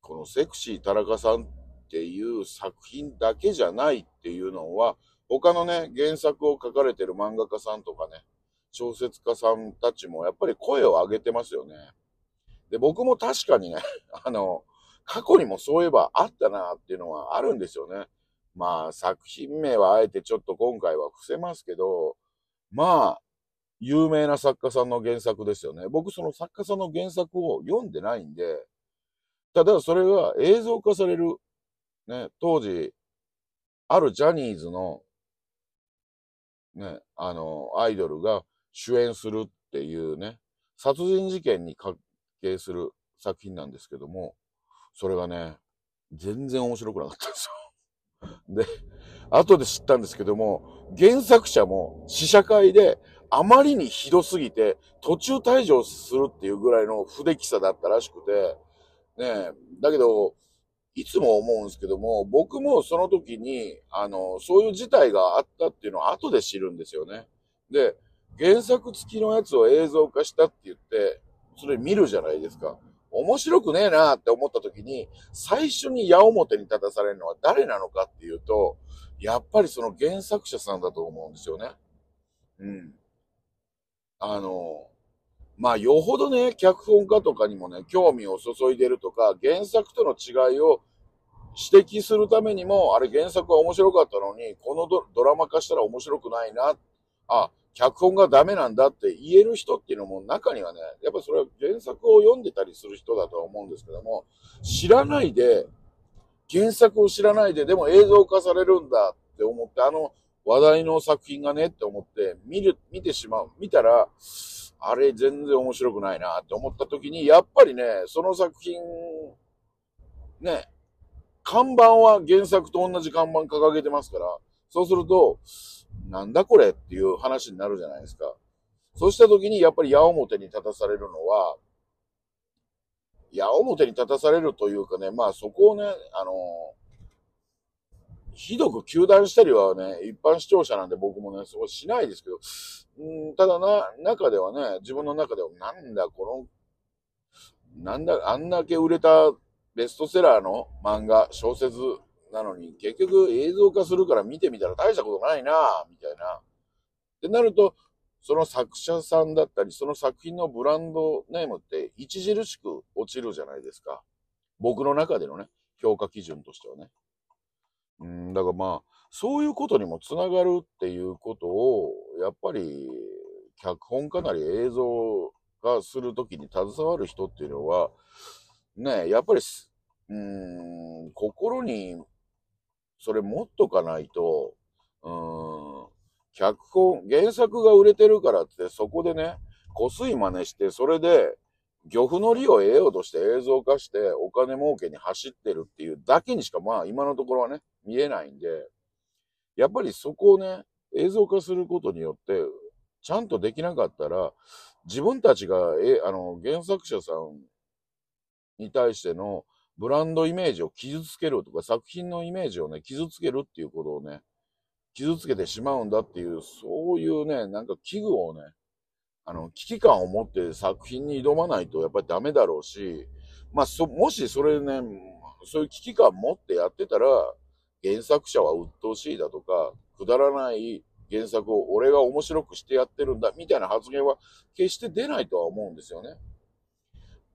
このセクシー田中さんっていう作品だけじゃないっていうのは、他のね、原作を書かれてる漫画家さんとかね、小説家さんたちもやっぱり声を上げてますよね。で、僕も確かにね、あの、過去にもそういえばあったなっていうのはあるんですよね。まあ、作品名はあえてちょっと今回は伏せますけど、まあ、有名な作家さんの原作ですよね。僕その作家さんの原作を読んでないんで、ただそれが映像化される、ね、当時、あるジャニーズの、ね、あの、アイドルが主演するっていうね、殺人事件に関係する作品なんですけども、それがね、全然面白くなかったんですよ。で、後で知ったんですけども、原作者も試写会であまりにひどすぎて途中退場するっていうぐらいの不出来さだったらしくて、ねだけど、いつも思うんですけども、僕もその時に、あの、そういう事態があったっていうのを後で知るんですよね。で、原作付きのやつを映像化したって言って、それ見るじゃないですか。面白くねえなって思った時に、最初に矢面に立たされるのは誰なのかっていうと、やっぱりその原作者さんだと思うんですよね。うん。あの、まあ、よほどね、脚本家とかにもね、興味を注いでるとか、原作との違いを指摘するためにも、あれ原作は面白かったのに、このドラマ化したら面白くないな。あ、脚本がダメなんだって言える人っていうのも中にはね、やっぱそれは原作を読んでたりする人だとは思うんですけども、知らないで、原作を知らないで、でも映像化されるんだって思って、あの話題の作品がねって思って見る、見てしまう。見たら、あれ全然面白くないなって思った時に、やっぱりね、その作品、ね、看板は原作と同じ看板掲げてますから、そうすると、なんだこれっていう話になるじゃないですか。そうした時にやっぱり矢面に立たされるのは、矢面に立たされるというかね、まあそこをね、あの、ひどく糾弾したりはね、一般視聴者なんで僕もね、そうしないですけど、うんただな、中ではね、自分の中では、なんだ、この、なんだ、あんだけ売れたベストセラーの漫画、小説なのに、結局映像化するから見てみたら大したことないなみたいな。ってなると、その作者さんだったり、その作品のブランドネームって著しく落ちるじゃないですか。僕の中でのね、評価基準としてはね。うん、だからまあ、そういうことにもつながるっていうことを、やっぱり、脚本かなり映像化するときに携わる人っていうのは、ね、やっぱり、うん、心に、それ持っとかないと、うん、脚本、原作が売れてるからって、そこでね、こすい真似して、それで、漁夫の利を得ようとして映像化してお金儲けに走ってるっていうだけにしかまあ今のところはね、見えないんで、やっぱりそこをね、映像化することによって、ちゃんとできなかったら、自分たちが、え、あの、原作者さんに対してのブランドイメージを傷つけるとか、作品のイメージをね、傷つけるっていうことをね、傷つけてしまうんだっていう、そういうね、なんか器具をね、あの、危機感を持って作品に挑まないとやっぱりダメだろうし、まあ、そ、もしそれね、そういう危機感持ってやってたら、原作者は鬱陶しいだとか、くだらない原作を俺が面白くしてやってるんだ、みたいな発言は決して出ないとは思うんですよね。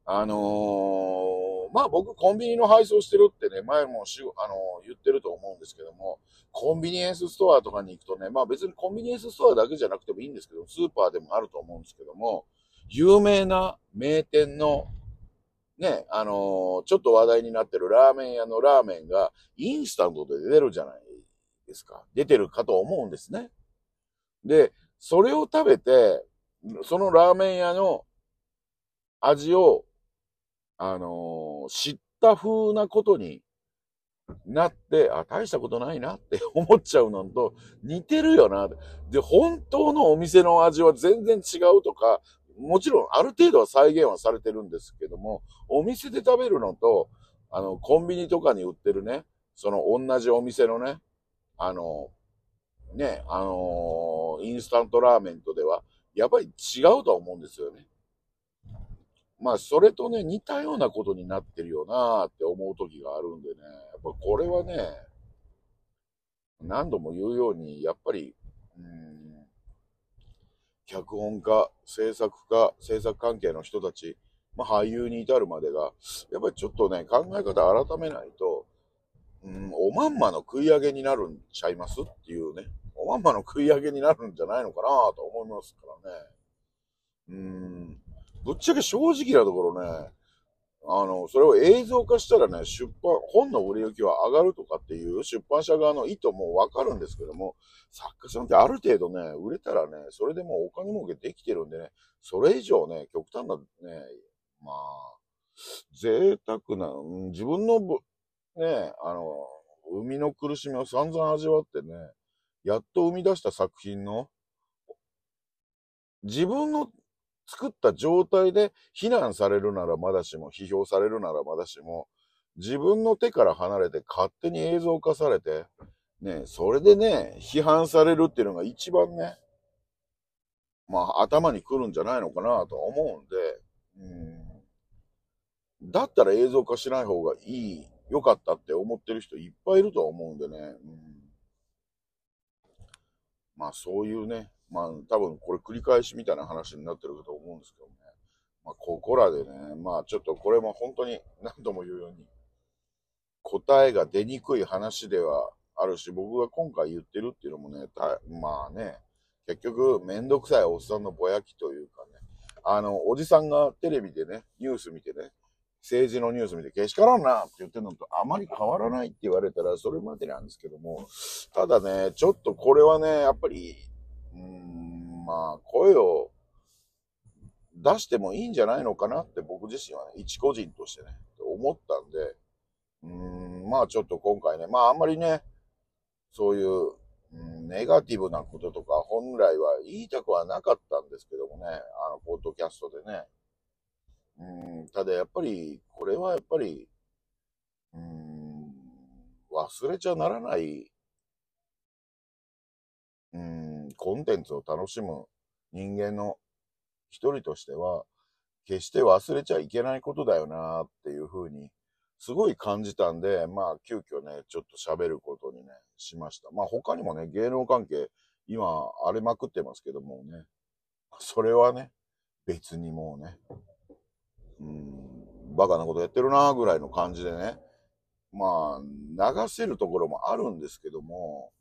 あのー、まあ僕コンビニの配送してるってね、前もし、あの、言ってると思うんですけども、コンビニエンスストアとかに行くとね、まあ別にコンビニエンスストアだけじゃなくてもいいんですけど、スーパーでもあると思うんですけども、有名な名店の、ね、あのー、ちょっと話題になってるラーメン屋のラーメンがインスタントで出るじゃないですか。出てるかと思うんですね。で、それを食べて、そのラーメン屋の味をあの、知った風なことになって、あ、大したことないなって思っちゃうのと似てるよな。で、本当のお店の味は全然違うとか、もちろんある程度は再現はされてるんですけども、お店で食べるのと、あの、コンビニとかに売ってるね、その同じお店のね、あの、ね、あのー、インスタントラーメンとでは、やっぱり違うとは思うんですよね。まあ、それとね、似たようなことになってるよなって思う時があるんでね、やっぱこれはね、何度も言うように、やっぱり、うん、脚本家、制作家、制作関係の人たち、まあ、俳優に至るまでが、やっぱりちょっとね、考え方改めないと、うん、おまんまの食い上げになるんちゃいますっていうね、おまんまの食い上げになるんじゃないのかなと思いますからね。うん、ぶっちゃけ正直なところね、あの、それを映像化したらね、出版、本の売れ行きは上がるとかっていう出版社側の意図もわかるんですけども、作家さんってある程度ね、売れたらね、それでもうお金儲けできてるんでね、それ以上ね、極端なね、まあ、贅沢な、自分のね、あの、生みの苦しみを散々味わってね、やっと生み出した作品の、自分の作った状態で非難されるならまだしも、批評されるならまだしも、自分の手から離れて勝手に映像化されて、ね、それでね、批判されるっていうのが一番ね、まあ頭に来るんじゃないのかなと思うんで、うん、だったら映像化しない方がいい、良かったって思ってる人いっぱいいると思うんでね、うん、まあそういうね、まあ多分これ繰り返しみたいな話になってるかと思うんですけどね、まあここらでね、まあちょっとこれも本当に何度も言うように、答えが出にくい話ではあるし、僕が今回言ってるっていうのもね、まあね、結局、めんどくさいおっさんのぼやきというかね、あの、おじさんがテレビでね、ニュース見てね、政治のニュース見て、けしからんなって言ってるのとあまり変わらないって言われたらそれまでなんですけども、ただね、ちょっとこれはね、やっぱり、うん、まあ、声を出してもいいんじゃないのかなって僕自身はね、一個人としてね、思ったんで、うん、まあちょっと今回ね、まああんまりね、そういう、うん、ネガティブなこととか本来は言いたくはなかったんですけどもね、あの、ポッドキャストでね。うん、ただやっぱり、これはやっぱり、うん、忘れちゃならない、うん、コンテンツを楽しむ人間の一人としては、決して忘れちゃいけないことだよなっていうふうにすごい感じたんで、まあ、急遽ね、ちょっと喋ることにね、しました。まあ、他にもね、芸能関係、今、荒れまくってますけどもね、それはね、別にもうね、うん、バカなことやってるなぐらいの感じでね、まあ、流せるところもあるんですけども、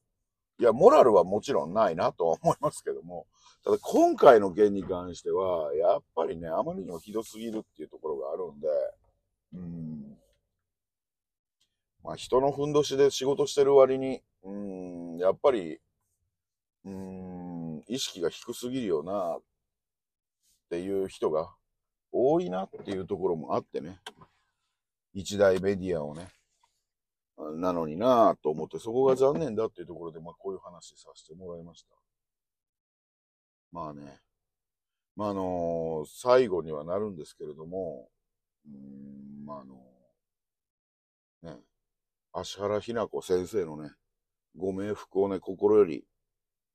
いや、モラルはもちろんないなとは思いますけども、ただ今回の件に関しては、やっぱりね、あまりにもひどすぎるっていうところがあるんで、うん、まあ人のふんどしで仕事してる割に、うん、やっぱり、うん、意識が低すぎるよな、っていう人が多いなっていうところもあってね。一大メディアをね。なのになぁと思って、そこが残念だっていうところで、まあこういう話させてもらいました。まあね。まああのー、最後にはなるんですけれども、うん、まああのー、ね、芦原ひな子先生のね、ご冥福をね、心より、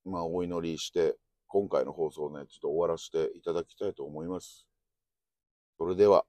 まあ、お祈りして、今回の放送をね、ちょっと終わらせていただきたいと思います。それでは。